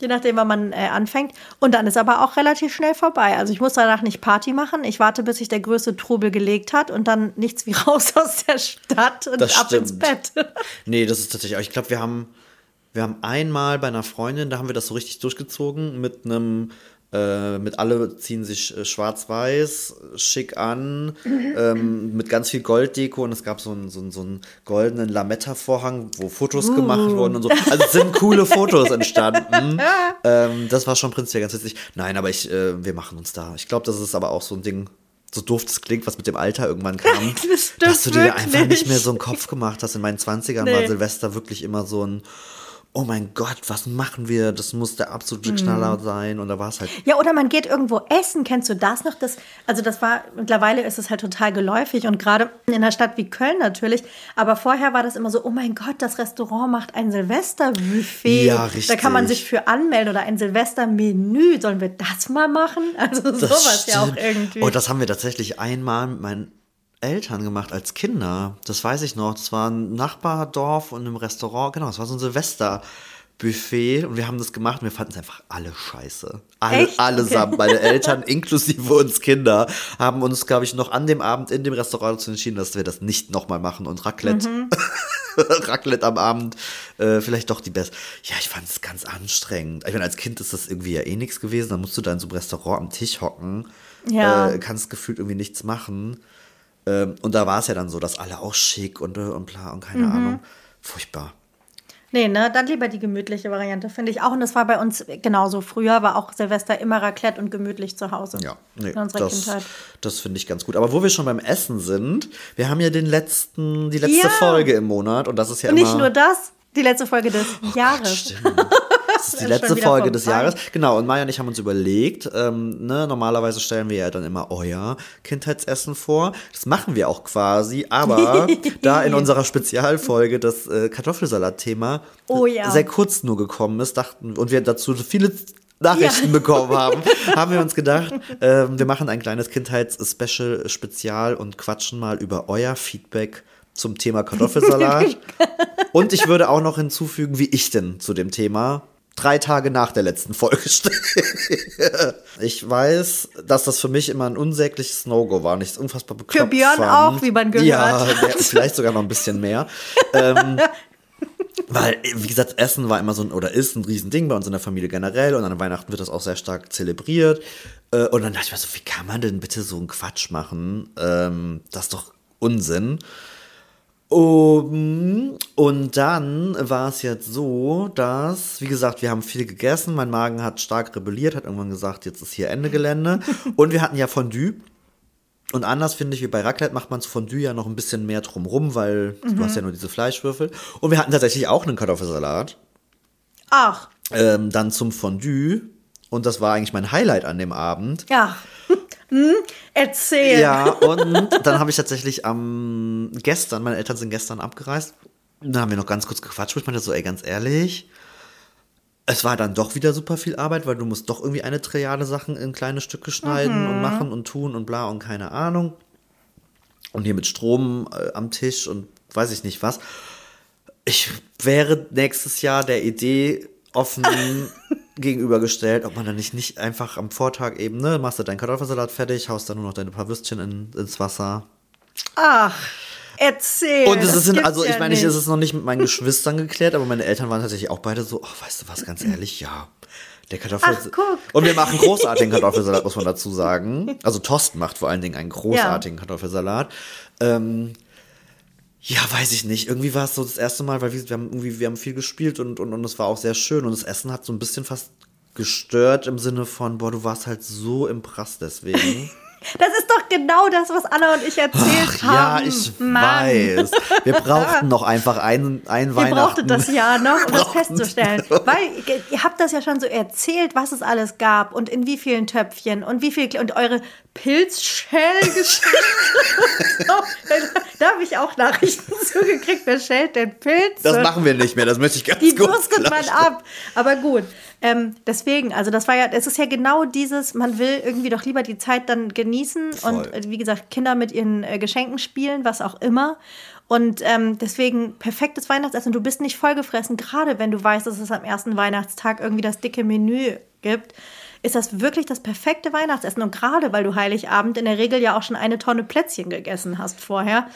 Je nachdem, wann man äh, anfängt. Und dann ist aber auch relativ schnell vorbei. Also ich muss danach nicht Party machen. Ich warte, bis sich der größte Trubel gelegt hat und dann nichts wie raus aus der Stadt und Das ab ins stimmt. Bett. Nee, das ist tatsächlich, aber ich glaube, wir haben, wir haben einmal bei einer Freundin, da haben wir das so richtig durchgezogen mit einem, äh, mit alle ziehen sich äh, schwarz-weiß, schick an, ähm, mit ganz viel Golddeko und es gab so einen, so einen, so einen goldenen Lametta-Vorhang, wo Fotos gemacht wurden und so. Also es sind coole Fotos entstanden. ähm, das war schon prinzipiell ganz witzig. Nein, aber ich, äh, wir machen uns da. Ich glaube, das ist aber auch so ein Ding, so doof das klingt, was mit dem Alter irgendwann kam, Das dass du dir einfach wirklich. nicht mehr so einen Kopf gemacht hast. In meinen 20ern war Nee. Silvester wirklich immer so ein, oh mein Gott, was machen wir? Das muss der Mhm. absolute Knaller sein. Und da war es halt, Ja, oder man geht irgendwo essen. Kennst du das noch? Das, also das war, mittlerweile ist es halt total geläufig und gerade in einer Stadt wie Köln natürlich. Aber vorher war das immer so, oh mein Gott, das Restaurant macht ein Silvesterbuffet. Ja, Da kann man richtig. sich für anmelden oder ein Silvestermenü. Sollen wir das mal machen? Also das sowas ja auch stimmt. irgendwie. Und das haben wir tatsächlich einmal mit meinen Eltern gemacht als Kinder. Das weiß ich noch. Das war ein Nachbardorf und im Restaurant. Genau, es war so ein Silvesterbuffet und wir haben das gemacht und wir fanden es einfach alle scheiße. Alle, Echt? allesamt. Okay. Meine Eltern inklusive uns Kinder haben uns, glaube ich, noch an dem Abend in dem Restaurant dazu entschieden, dass wir das nicht nochmal machen und Raclette. Mhm. Raclette am Abend, äh, vielleicht doch die beste. Ja, ich fand es ganz anstrengend. Ich meine, als Kind ist das irgendwie ja eh nichts gewesen. Dann musst du da in so einem Restaurant am Tisch hocken, Ja. äh, kannst gefühlt irgendwie nichts machen. Ähm, und da war es ja dann so, dass alle auch schick und, äh, und bla und keine Mhm. Ahnung. Furchtbar. Nee, ne, dann lieber die gemütliche Variante, finde ich auch. Und das war bei uns genauso. Früher war auch Silvester immer Raclette und gemütlich zu Hause. Ja, nee, in unserer das, Kindheit. das finde ich ganz gut. Aber wo wir schon beim Essen sind, wir haben ja den letzten, die letzte Ja. Folge im Monat und das ist ja Und immer. nicht nur das, Die letzte Folge des Jahres. Stimmt. Das ist die letzte Folge des. Jahres. Genau, und Maya und ich haben uns überlegt, ähm, ne, normalerweise stellen wir ja dann immer euer Kindheitsessen vor. Das machen wir auch quasi, aber da in unserer Spezialfolge das äh, Kartoffelsalat-Thema Oh ja. sehr kurz nur gekommen ist, dachten und wir dazu so viele Nachrichten Ja. bekommen haben, haben wir uns gedacht, ähm, wir machen ein kleines Kindheits-Special, Spezial und quatschen mal über euer Feedback zum Thema Kartoffelsalat. Und ich würde auch noch hinzufügen, wie ich denn zu dem Thema drei Tage nach der letzten Folge ich weiß, dass das für mich immer ein unsägliches No-Go war und ich es unfassbar bekloppt Für Björn fand. auch, wie man gehört Ja, hat. der, vielleicht sogar noch ein bisschen mehr. ähm, weil, wie gesagt, Essen war immer so ein, oder ist ein Riesending bei uns in der Familie generell und an Weihnachten wird das auch sehr stark zelebriert. Äh, und dann dachte ich mir so, wie kann man denn bitte so einen Quatsch machen? Ähm, das ist doch Unsinn. Um, und dann war es jetzt so, dass, wie gesagt, wir haben viel gegessen. Mein Magen hat stark rebelliert, hat irgendwann gesagt, jetzt ist hier Ende Gelände. und wir hatten ja Fondue. Und anders finde ich, wie bei Raclette macht man zu Fondue ja noch ein bisschen mehr drumrum, weil du hast ja nur diese Fleischwürfel. Und wir hatten tatsächlich auch einen Kartoffelsalat. Ach, Ähm, dann zum Fondue. Und das war eigentlich mein Highlight an dem Abend. ja. Hm, erzähl. Ja, und dann habe ich tatsächlich am gestern, meine Eltern sind gestern abgereist. Dann haben wir noch ganz kurz gequatscht. Ich meinte so, ey, ganz ehrlich, es war dann doch wieder super viel Arbeit, weil du musst doch irgendwie eine Trilliarde Sachen in kleine Stücke schneiden und machen und tun und bla und keine Ahnung. Und hier mit Strom äh, am Tisch und weiß ich nicht was. Ich wäre nächstes Jahr der Idee offen gegenübergestellt, ob man dann nicht, nicht einfach am Vortag eben, ne, machst du deinen Kartoffelsalat fertig, haust dann nur noch deine paar Würstchen in, ins Wasser. Ach, erzähl. Und es ist, gibt's also ich ja meine, ich, nicht. es ist noch nicht mit meinen Geschwistern geklärt, aber meine Eltern waren tatsächlich auch beide so, ach, weißt du was, ganz ehrlich, ja. Der Kartoffel. Ach, guck. Und wir machen großartigen Kartoffelsalat, muss man dazu sagen. Also Tosten macht vor allen Dingen einen großartigen Kartoffelsalat. Ähm, ja, weiß ich nicht. Irgendwie war es so das erste Mal, weil wir, wir haben irgendwie, wir haben viel gespielt und, und, und es war auch sehr schön. Und das Essen hat so ein bisschen fast gestört im Sinne von, boah, du warst halt so im Prass deswegen. Das ist doch genau das, was Anna und ich erzählt Ach, ja, haben. ich Mann. weiß. Wir brauchten noch einfach ein, ein Weihnachten. brauchtet das ja noch, um das Brauchten festzustellen. Weil ihr- habt das ja schon so erzählt, was es alles gab und in wie vielen Töpfchen und wie viel und eure Pilzschellgeschichte. so, da habe ich auch Nachrichten zugekriegt. Wer schält denn Pilze? Das machen wir nicht mehr, das möchte ich ganz Die kurz wurstet man ab. Aber gut. Ähm, deswegen, also das war ja, es ist ja genau dieses, man will irgendwie doch lieber die Zeit dann genießen Voll. und äh, wie gesagt, Kinder mit ihren äh, Geschenken spielen, was auch immer. Und ähm, deswegen perfektes Weihnachtsessen. Du bist nicht vollgefressen, gerade wenn du weißt, dass es am ersten Weihnachtstag irgendwie das dicke Menü gibt. Ist das wirklich das perfekte Weihnachtsessen? Und gerade weil du Heiligabend in der Regel ja auch schon eine Tonne Plätzchen gegessen hast vorher.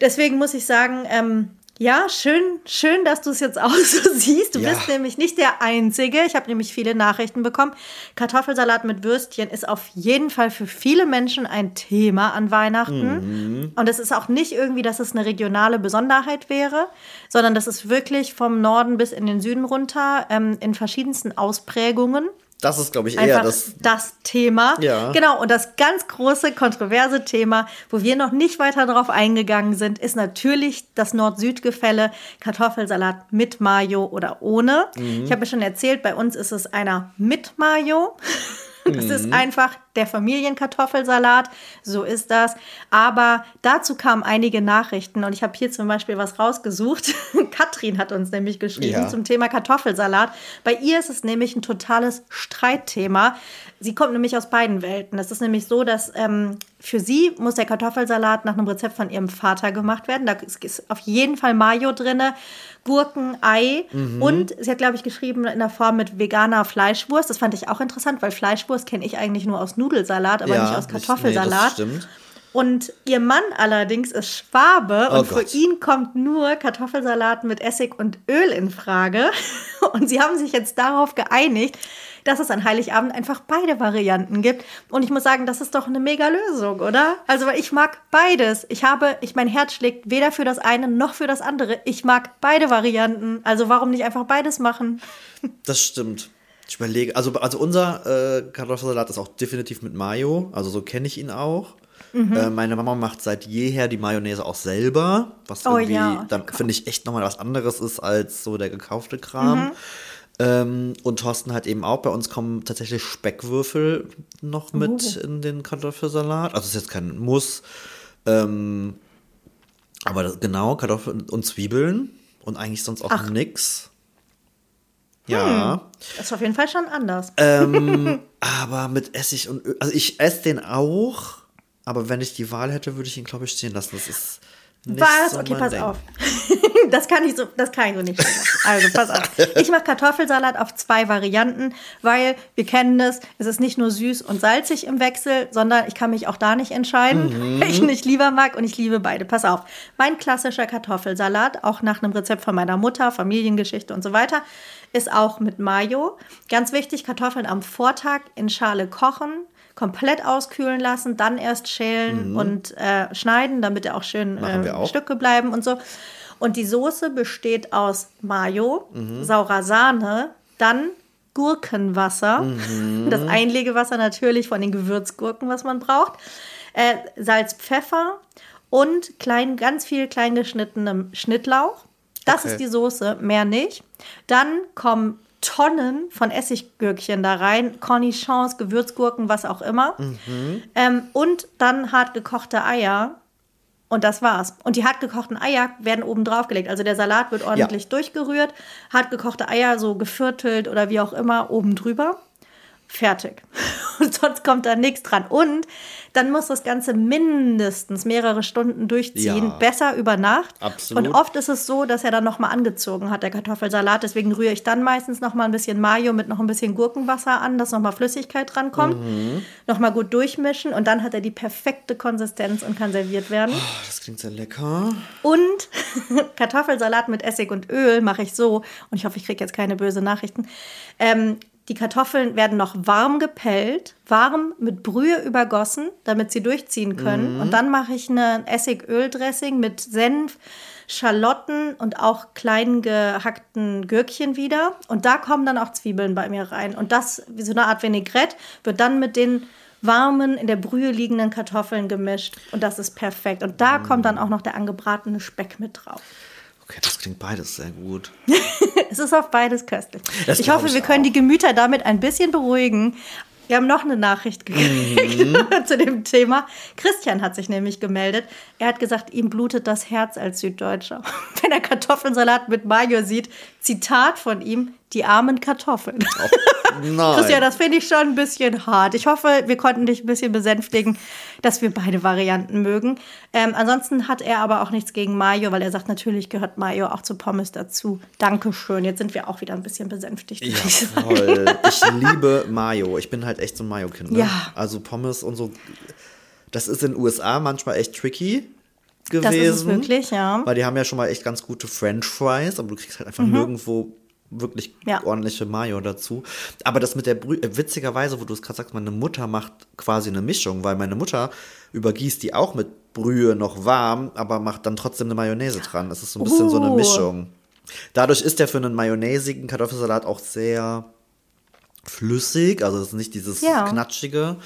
Deswegen muss ich sagen, ähm, ja, schön, schön, dass du es jetzt auch so siehst. Du Ja. bist nämlich nicht der Einzige. Ich habe nämlich viele Nachrichten bekommen. Kartoffelsalat mit Würstchen ist auf jeden Fall für viele Menschen ein Thema an Weihnachten. Und es ist auch nicht irgendwie, dass es eine regionale Besonderheit wäre, sondern das ist wirklich vom Norden bis in den Süden runter ähm, in verschiedensten Ausprägungen Das ist, glaube ich, eher das. das, Thema. Ja. Genau, und das ganz große, kontroverse Thema, wo wir noch nicht weiter darauf eingegangen sind, ist natürlich das Nord-Süd-Gefälle, Kartoffelsalat mit Mayo oder ohne. Mhm. Ich habe ja schon erzählt, bei uns ist es einer mit Mayo. Das ist Mhm. einfach der Familienkartoffelsalat, so ist das. Aber dazu kamen einige Nachrichten und ich habe hier zum Beispiel was rausgesucht. Katrin hat uns nämlich geschrieben Ja. zum Thema Kartoffelsalat. Bei ihr ist es nämlich ein totales Streitthema. Sie kommt nämlich aus beiden Welten. Es ist nämlich so, dass ähm, für sie muss der Kartoffelsalat nach einem Rezept von ihrem Vater gemacht werden. Da ist- auf jeden Fall Mayo drin, Gurken, Ei und sie hat, glaube ich, geschrieben in der Form mit veganer Fleischwurst. Das fand ich auch interessant, weil Fleischwurst kenne ich eigentlich nur aus Nudelsalat, aber nicht aus nicht- Kartoffelsalat. Nee, das stimmt. Und ihr Mann allerdings ist Schwabe Oh und für Gott. ihn kommt nur Kartoffelsalat mit Essig und Öl in Frage. Und sie haben sich jetzt darauf geeinigt, dass es an Heiligabend einfach beide Varianten gibt. Und ich muss sagen, das ist doch eine mega Lösung, oder? Also ich mag beides. Ich habe, ich mein Herz schlägt weder für das eine noch für das andere. Ich mag beide Varianten. Also warum nicht einfach beides machen? Das stimmt. Ich überlege, also, also unser äh, Kartoffelsalat ist auch definitiv mit Mayo, also so kenne ich ihn auch. Mhm. Äh, meine Mama macht seit jeher die Mayonnaise auch selber, was Oh irgendwie ja, dann finde ich echt nochmal was anderes ist als so der gekaufte Kram. Mhm. Ähm, und Thorsten hat eben auch, bei uns kommen tatsächlich Speckwürfel noch mit Oh. in den Kartoffelsalat. Also ist jetzt kein Muss. Ähm, aber das, genau, Kartoffeln und Zwiebeln und eigentlich sonst auch Ach. nix. Ja. Das ist auf jeden Fall schon anders. Ähm, aber mit Essig und Öl. Also ich esse den auch, aber wenn ich die Wahl hätte, würde ich ihn, glaube ich, stehen lassen. Das ist nicht Was? so okay, pass Ding. auf. Das kann ich so, das kann ich so nicht. machen. Also pass auf. Ich mache Kartoffelsalat auf zwei Varianten, weil wir kennen das. Es ist nicht nur süß und salzig im Wechsel, sondern ich kann mich auch da nicht entscheiden, welchen ich lieber mag und ich liebe beide. Pass auf. Mein klassischer Kartoffelsalat, auch nach einem Rezept von meiner Mutter, Familiengeschichte und so weiter, ist auch mit Mayo. Ganz wichtig, Kartoffeln am Vortag in Schale kochen, komplett auskühlen lassen, dann erst schälen und äh, schneiden, damit er auch schön äh, auch. Stücke bleiben und so. Und die Soße besteht aus Mayo, Mhm. saurer Sahne, dann Gurkenwasser, Mhm. das Einlegewasser natürlich von den Gewürzgurken, was man braucht, äh, Salz, Pfeffer und klein, ganz viel klein geschnittenem Schnittlauch. Das Okay. ist die Soße, mehr nicht. Dann kommen Tonnen von Essiggürkchen da rein, Cornichons, Gewürzgurken, was auch immer. Mhm. Ähm, und dann hart gekochte Eier. Und das war's. Und die hart gekochten Eier werden oben drauf gelegt. Also der Salat wird ordentlich durchgerührt, hart gekochte Eier so geviertelt oder wie auch immer oben drüber. Fertig. Und sonst kommt da nichts dran. Und dann muss das Ganze mindestens mehrere Stunden durchziehen, Ja. besser über Nacht. Absolut. Und oft ist es so, dass er dann nochmal angezogen hat, der Kartoffelsalat. Deswegen rühre ich dann meistens nochmal ein bisschen Mayo mit noch ein bisschen Gurkenwasser an, dass nochmal Flüssigkeit drankommt. Mhm. Nochmal gut durchmischen und dann hat er die perfekte Konsistenz und kann serviert werden. Oh, das klingt sehr lecker. Und Kartoffelsalat mit Essig und Öl mache ich so. Und ich hoffe, ich kriege jetzt keine böse Nachrichten. Ähm, die Kartoffeln werden noch warm gepellt, warm mit Brühe übergossen, damit sie durchziehen können. Und dann mache ich ein Essig-Öl-Dressing mit Senf, Schalotten und auch klein gehackten Gürkchen wieder. Und da kommen dann auch Zwiebeln bei mir rein. Und das, wie so eine Art Vinaigrette, wird dann mit den warmen, in der Brühe liegenden Kartoffeln gemischt. Und das ist perfekt. Und da kommt dann auch noch der angebratene Speck mit drauf. Okay, das klingt beides sehr gut. Es ist auf beides köstlich. Das ich hoffe, ich wir können auch. die Gemüter damit ein bisschen beruhigen. Wir haben noch eine Nachricht gekriegt Mhm. zu dem Thema. Christian hat sich nämlich gemeldet. Er hat gesagt, ihm blutet das Herz als Süddeutscher. Wenn er Kartoffelsalat mit Mayo sieht, Zitat von ihm, die armen Kartoffeln. Nein. Christian, das finde ich schon ein bisschen hart. Ich hoffe, wir konnten dich ein bisschen besänftigen, dass wir beide Varianten mögen. Ähm, ansonsten hat er aber auch nichts gegen Mayo, weil er sagt, natürlich gehört Mayo auch zu Pommes dazu. Dankeschön. Jetzt sind wir auch wieder ein bisschen besänftigt. Ja, ich voll. Ich liebe Mayo. Ich bin halt echt so ein Mayo-Kind. Ne? Ja. Also Pommes und so. Das ist in den USA manchmal echt tricky gewesen. Das ist es wirklich, ja. Weil die haben ja schon mal echt ganz gute French Fries, aber du kriegst halt einfach nirgendwo wirklich. Ja. ordentliche Mayo dazu. Aber das mit der Brühe, äh, witzigerweise, wo du es gerade sagst, meine Mutter macht quasi eine Mischung, weil meine Mutter übergießt die auch mit Brühe noch warm, aber macht dann trotzdem eine Mayonnaise dran. Es ist so ein bisschen so eine Oh. Mischung. Dadurch ist der für einen mayonnaisigen Kartoffelsalat auch sehr flüssig, also es ist nicht dieses Ja. knatschige.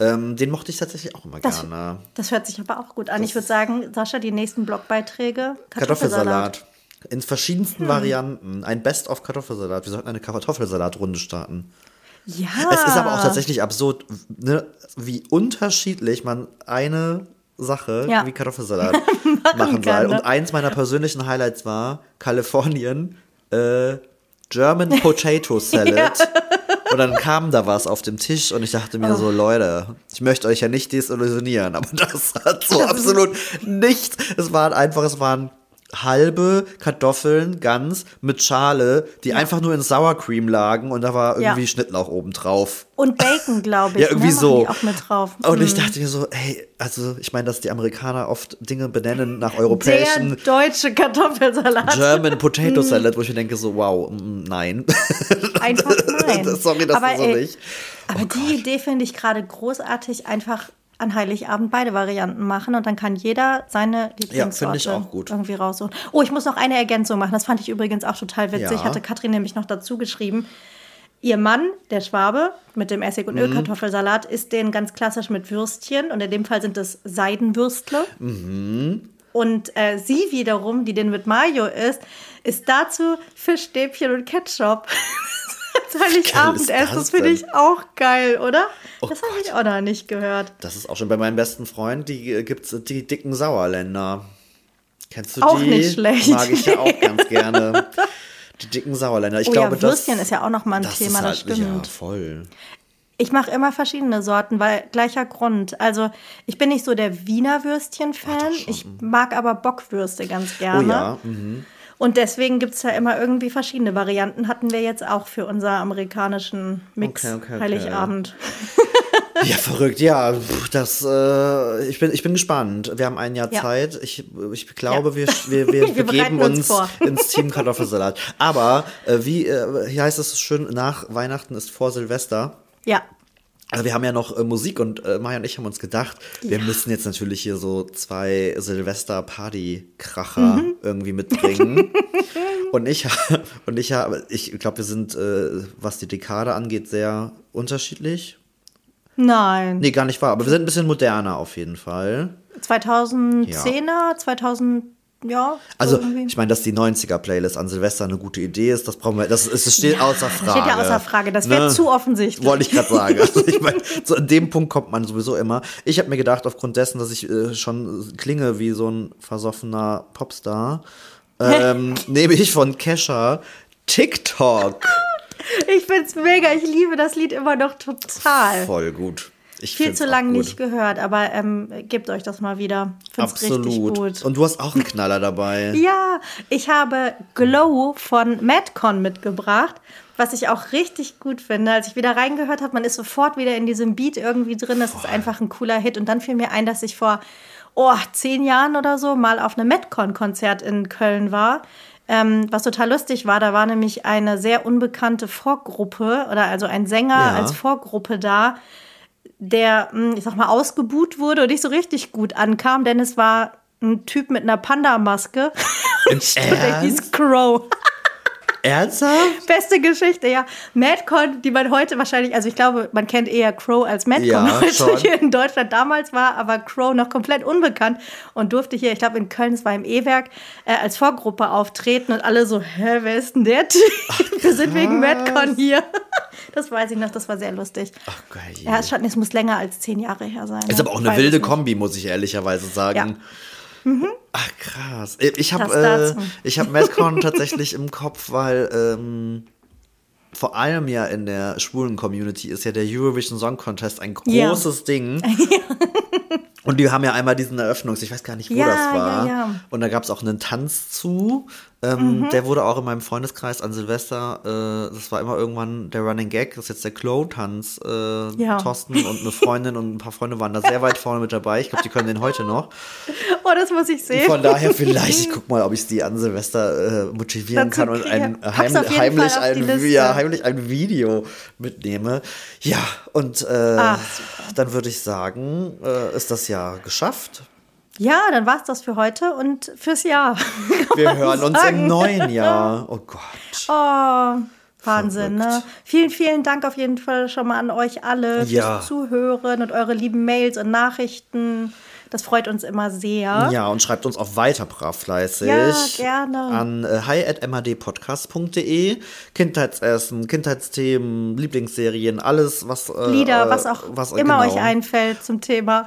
Ähm, den mochte ich tatsächlich auch immer Das, gerne. das hört sich aber auch gut an. Ich würde sagen, Sascha, die nächsten Blogbeiträge. Kartoffelsalat. Kartoffelsalat. In verschiedensten Hm. Varianten. Ein Best-of Kartoffelsalat. Wir sollten eine Kartoffelsalatrunde starten. Ja. Es ist aber auch tatsächlich absurd, ne, wie unterschiedlich man eine Sache Ja. wie Kartoffelsalat machen, kann, soll. ne? Und eins meiner persönlichen Highlights war Kalifornien, äh, German Potato Salad. Und dann kam da was auf dem Tisch und ich dachte mir Oh. so, Leute, ich möchte euch ja nicht desillusionieren, aber das hat so Das absolut nichts. Es waren einfach, es waren halbe Kartoffeln ganz mit Schale, die einfach nur in Sour Cream lagen und da war irgendwie Ja. Schnittlauch oben drauf. Und Bacon, glaube ich. Ja, irgendwie ne, so. Auch mit drauf. Und ich Mm. dachte mir so, hey, also ich meine, dass die Amerikaner oft Dinge benennen nach Der europäischen deutsche Kartoffelsalat. German Potato Salad, wo ich mir denke so, wow, mm, nein. Einfach nein. Sorry, das aber, ist so ey, nicht. Aber Oh die Idee finde ich gerade großartig, einfach an Heiligabend beide Varianten machen und dann kann jeder seine Lieblingssorte gut. irgendwie raussuchen. Oh, ich muss noch eine Ergänzung machen. Das fand ich übrigens auch total witzig. Ja. Hatte Katrin nämlich noch dazu geschrieben. Ihr Mann, der Schwabe, mit dem Essig- und Ölkartoffelsalat, isst den ganz klassisch mit Würstchen. Und in dem Fall sind es Seidenwürstle. Und äh, sie wiederum, die den mit Mayo isst, isst dazu Fischstäbchen und Ketchup. Heiligabendessen, das das finde ich auch geil, oder? Oh das habe ich auch noch nicht gehört. Das ist auch schon bei meinem besten Freund, die äh, gibt's die dicken Sauerländer. Kennst du Auch die? nicht schlecht. Mag ich ja auch ganz gerne. Die dicken Sauerländer. Ich Oh glaube, ja, Würstchen ist ja auch noch mal ein das Thema, ist das halt, Ja, stimmt. voll. Ich mache immer verschiedene Sorten, weil gleicher Grund. Also ich bin nicht so der Wiener Würstchen-Fan. Ich mag aber Bockwürste ganz Oh gerne. ja. mhm. Und deswegen gibt es ja immer irgendwie verschiedene Varianten. Hatten wir jetzt auch für unser amerikanischen Mix Okay, okay, okay. Heiligabend. Ja, verrückt. Ja, das, äh, ich, bin, ich bin gespannt. Wir haben ein Jahr Ja. Zeit. Ich, ich glaube, Ja. wir, wir, wir, Wir begeben uns uns ins Team Kartoffelsalat. Aber äh, wie, äh, hier heißt es schön, nach Weihnachten ist vor Silvester. Ja. Also wir haben ja noch äh, Musik und äh, Maya und ich haben uns gedacht, wir müssen jetzt natürlich hier so zwei Silvester-Party-Kracher Mhm. irgendwie mitbringen. und ich und ich habe, ich glaube, wir sind, äh, was die Dekade angeht, sehr unterschiedlich. Nein. Nee, gar nicht wahr, aber wir sind ein bisschen moderner auf jeden Fall. 2010er, 2000, ja. Also, irgendwie. ich meine, dass die 90er-Playlist an Silvester eine gute Idee ist, das brauchen wir, das, ist- das steht außer Frage. Steht ja außer Frage. Das wäre Ne? zu offensichtlich. Wollte ich gerade sagen. Also ich meine, so an dem Punkt kommt man sowieso immer. Ich habe mir gedacht, aufgrund dessen, dass ich äh, schon klinge wie so ein versoffener Popstar, ähm, nehme ich von Kesha TikTok. Ich find's mega. Ich liebe das Lied immer noch total. Voll gut. Ich Viel zu gut. nicht gehört, aber ähm, gebt euch das mal wieder. Find's richtig Absolut. gut. Und du hast auch einen Knaller dabei. Ja, ich habe Glow von Madcon mitgebracht, was ich auch richtig gut finde. Als ich wieder reingehört habe, man ist sofort wieder in diesem Beat irgendwie drin. Das ist einfach ein cooler Hit. Und dann fiel mir ein, dass ich vor oh, zehn Jahren oder so mal auf einem Madcon-Konzert in Köln war. Ähm, was total lustig war, da war nämlich eine sehr unbekannte Vorgruppe oder also ein Sänger Ja. als Vorgruppe da, der, mh, ich sag mal, ausgebuht wurde und nicht so richtig gut ankam, denn es war ein Typ mit einer Panda-Maske. Der hieß? Crow. Ernsthaft? Beste Geschichte, ja. Madcon, die man heute wahrscheinlich, also ich glaube, man kennt eher Crow als Madcon Ja, heute schon. hier in Deutschland. Damals war aber Crow noch komplett unbekannt und durfte hier, ich glaube in Köln, es war im E-Werk, äh, als Vorgruppe auftreten und alle so, hä, wer ist denn der Typ? Wir sind wegen Madcon hier. Das weiß ich noch, das war sehr lustig. Ach, geil. Ja, es, schon, es muss länger als zehn Jahre her sein. Ist ne? aber auch eine weiß wilde. Kombi, muss ich ehrlicherweise sagen. Ach krass. Ich habe äh, ich habe Madcon tatsächlich im Kopf, weil ähm, vor allem ja in der schwulen Community ist ja der Eurovision Song Contest ein Ja. großes Ding. Und die haben ja einmal diesen Eröffnungs, ich weiß gar nicht, wo Ja, das war. ja, ja. Und da gab es auch einen Tanz zu. Mhm. Ähm, Der wurde auch in meinem Freundeskreis an Silvester, äh, das war immer irgendwann der Running Gag, das ist jetzt der Crow-Tanz. Äh, Ja. Thorsten und eine Freundin und ein paar Freunde waren da sehr weit vorne mit dabei. Ich glaube, die können den heute noch. Oh, das muss ich sehen. Von daher vielleicht, ich guck mal, ob ich die an Silvester äh, motivieren Dazu kann und ein, heim, jeden heimlich, ein, ja, heimlich ein Video mitnehme. Ja, und äh, Ach, dann würde ich sagen, äh, ist das Jahr geschafft. Ja, dann war's das für heute und fürs Jahr. Wir hören uns im neuen Jahr. Oh Gott. Oh, Wahnsinn, ne? Verrückt. Vielen, vielen Dank auf jeden Fall schon mal an euch alle Ja. fürs Zuhören und eure lieben Mails und Nachrichten. Das freut uns immer sehr. Ja, und schreibt uns auch weiter brav fleißig. Ja, gerne. An äh, hi.madpodcast.de. Kindheitsessen, Kindheitsthemen, Lieblingsserien, alles, was. Äh, Lieder, was auch was, immer genau. euch einfällt zum Thema.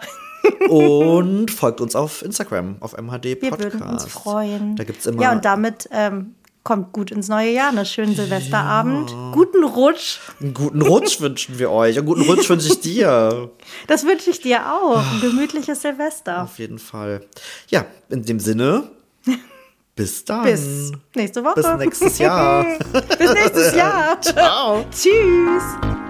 Und folgt uns auf Instagram, auf MHD Wir Podcast. würden uns freuen. Da gibt es immer. Ja, und damit ähm, kommt gut ins neue Jahr. Einen schönen Silvesterabend. Guten Rutsch. einen guten Rutsch wünschen wir euch. Einen guten Rutsch wünsche ich dir. Das wünsche ich dir auch. Ein gemütliches Silvester. Auf jeden Fall. Ja, in dem Sinne, bis dann. Bis nächste Woche. Bis nächstes Jahr. Bis nächstes Jahr. Ciao. Tschüss.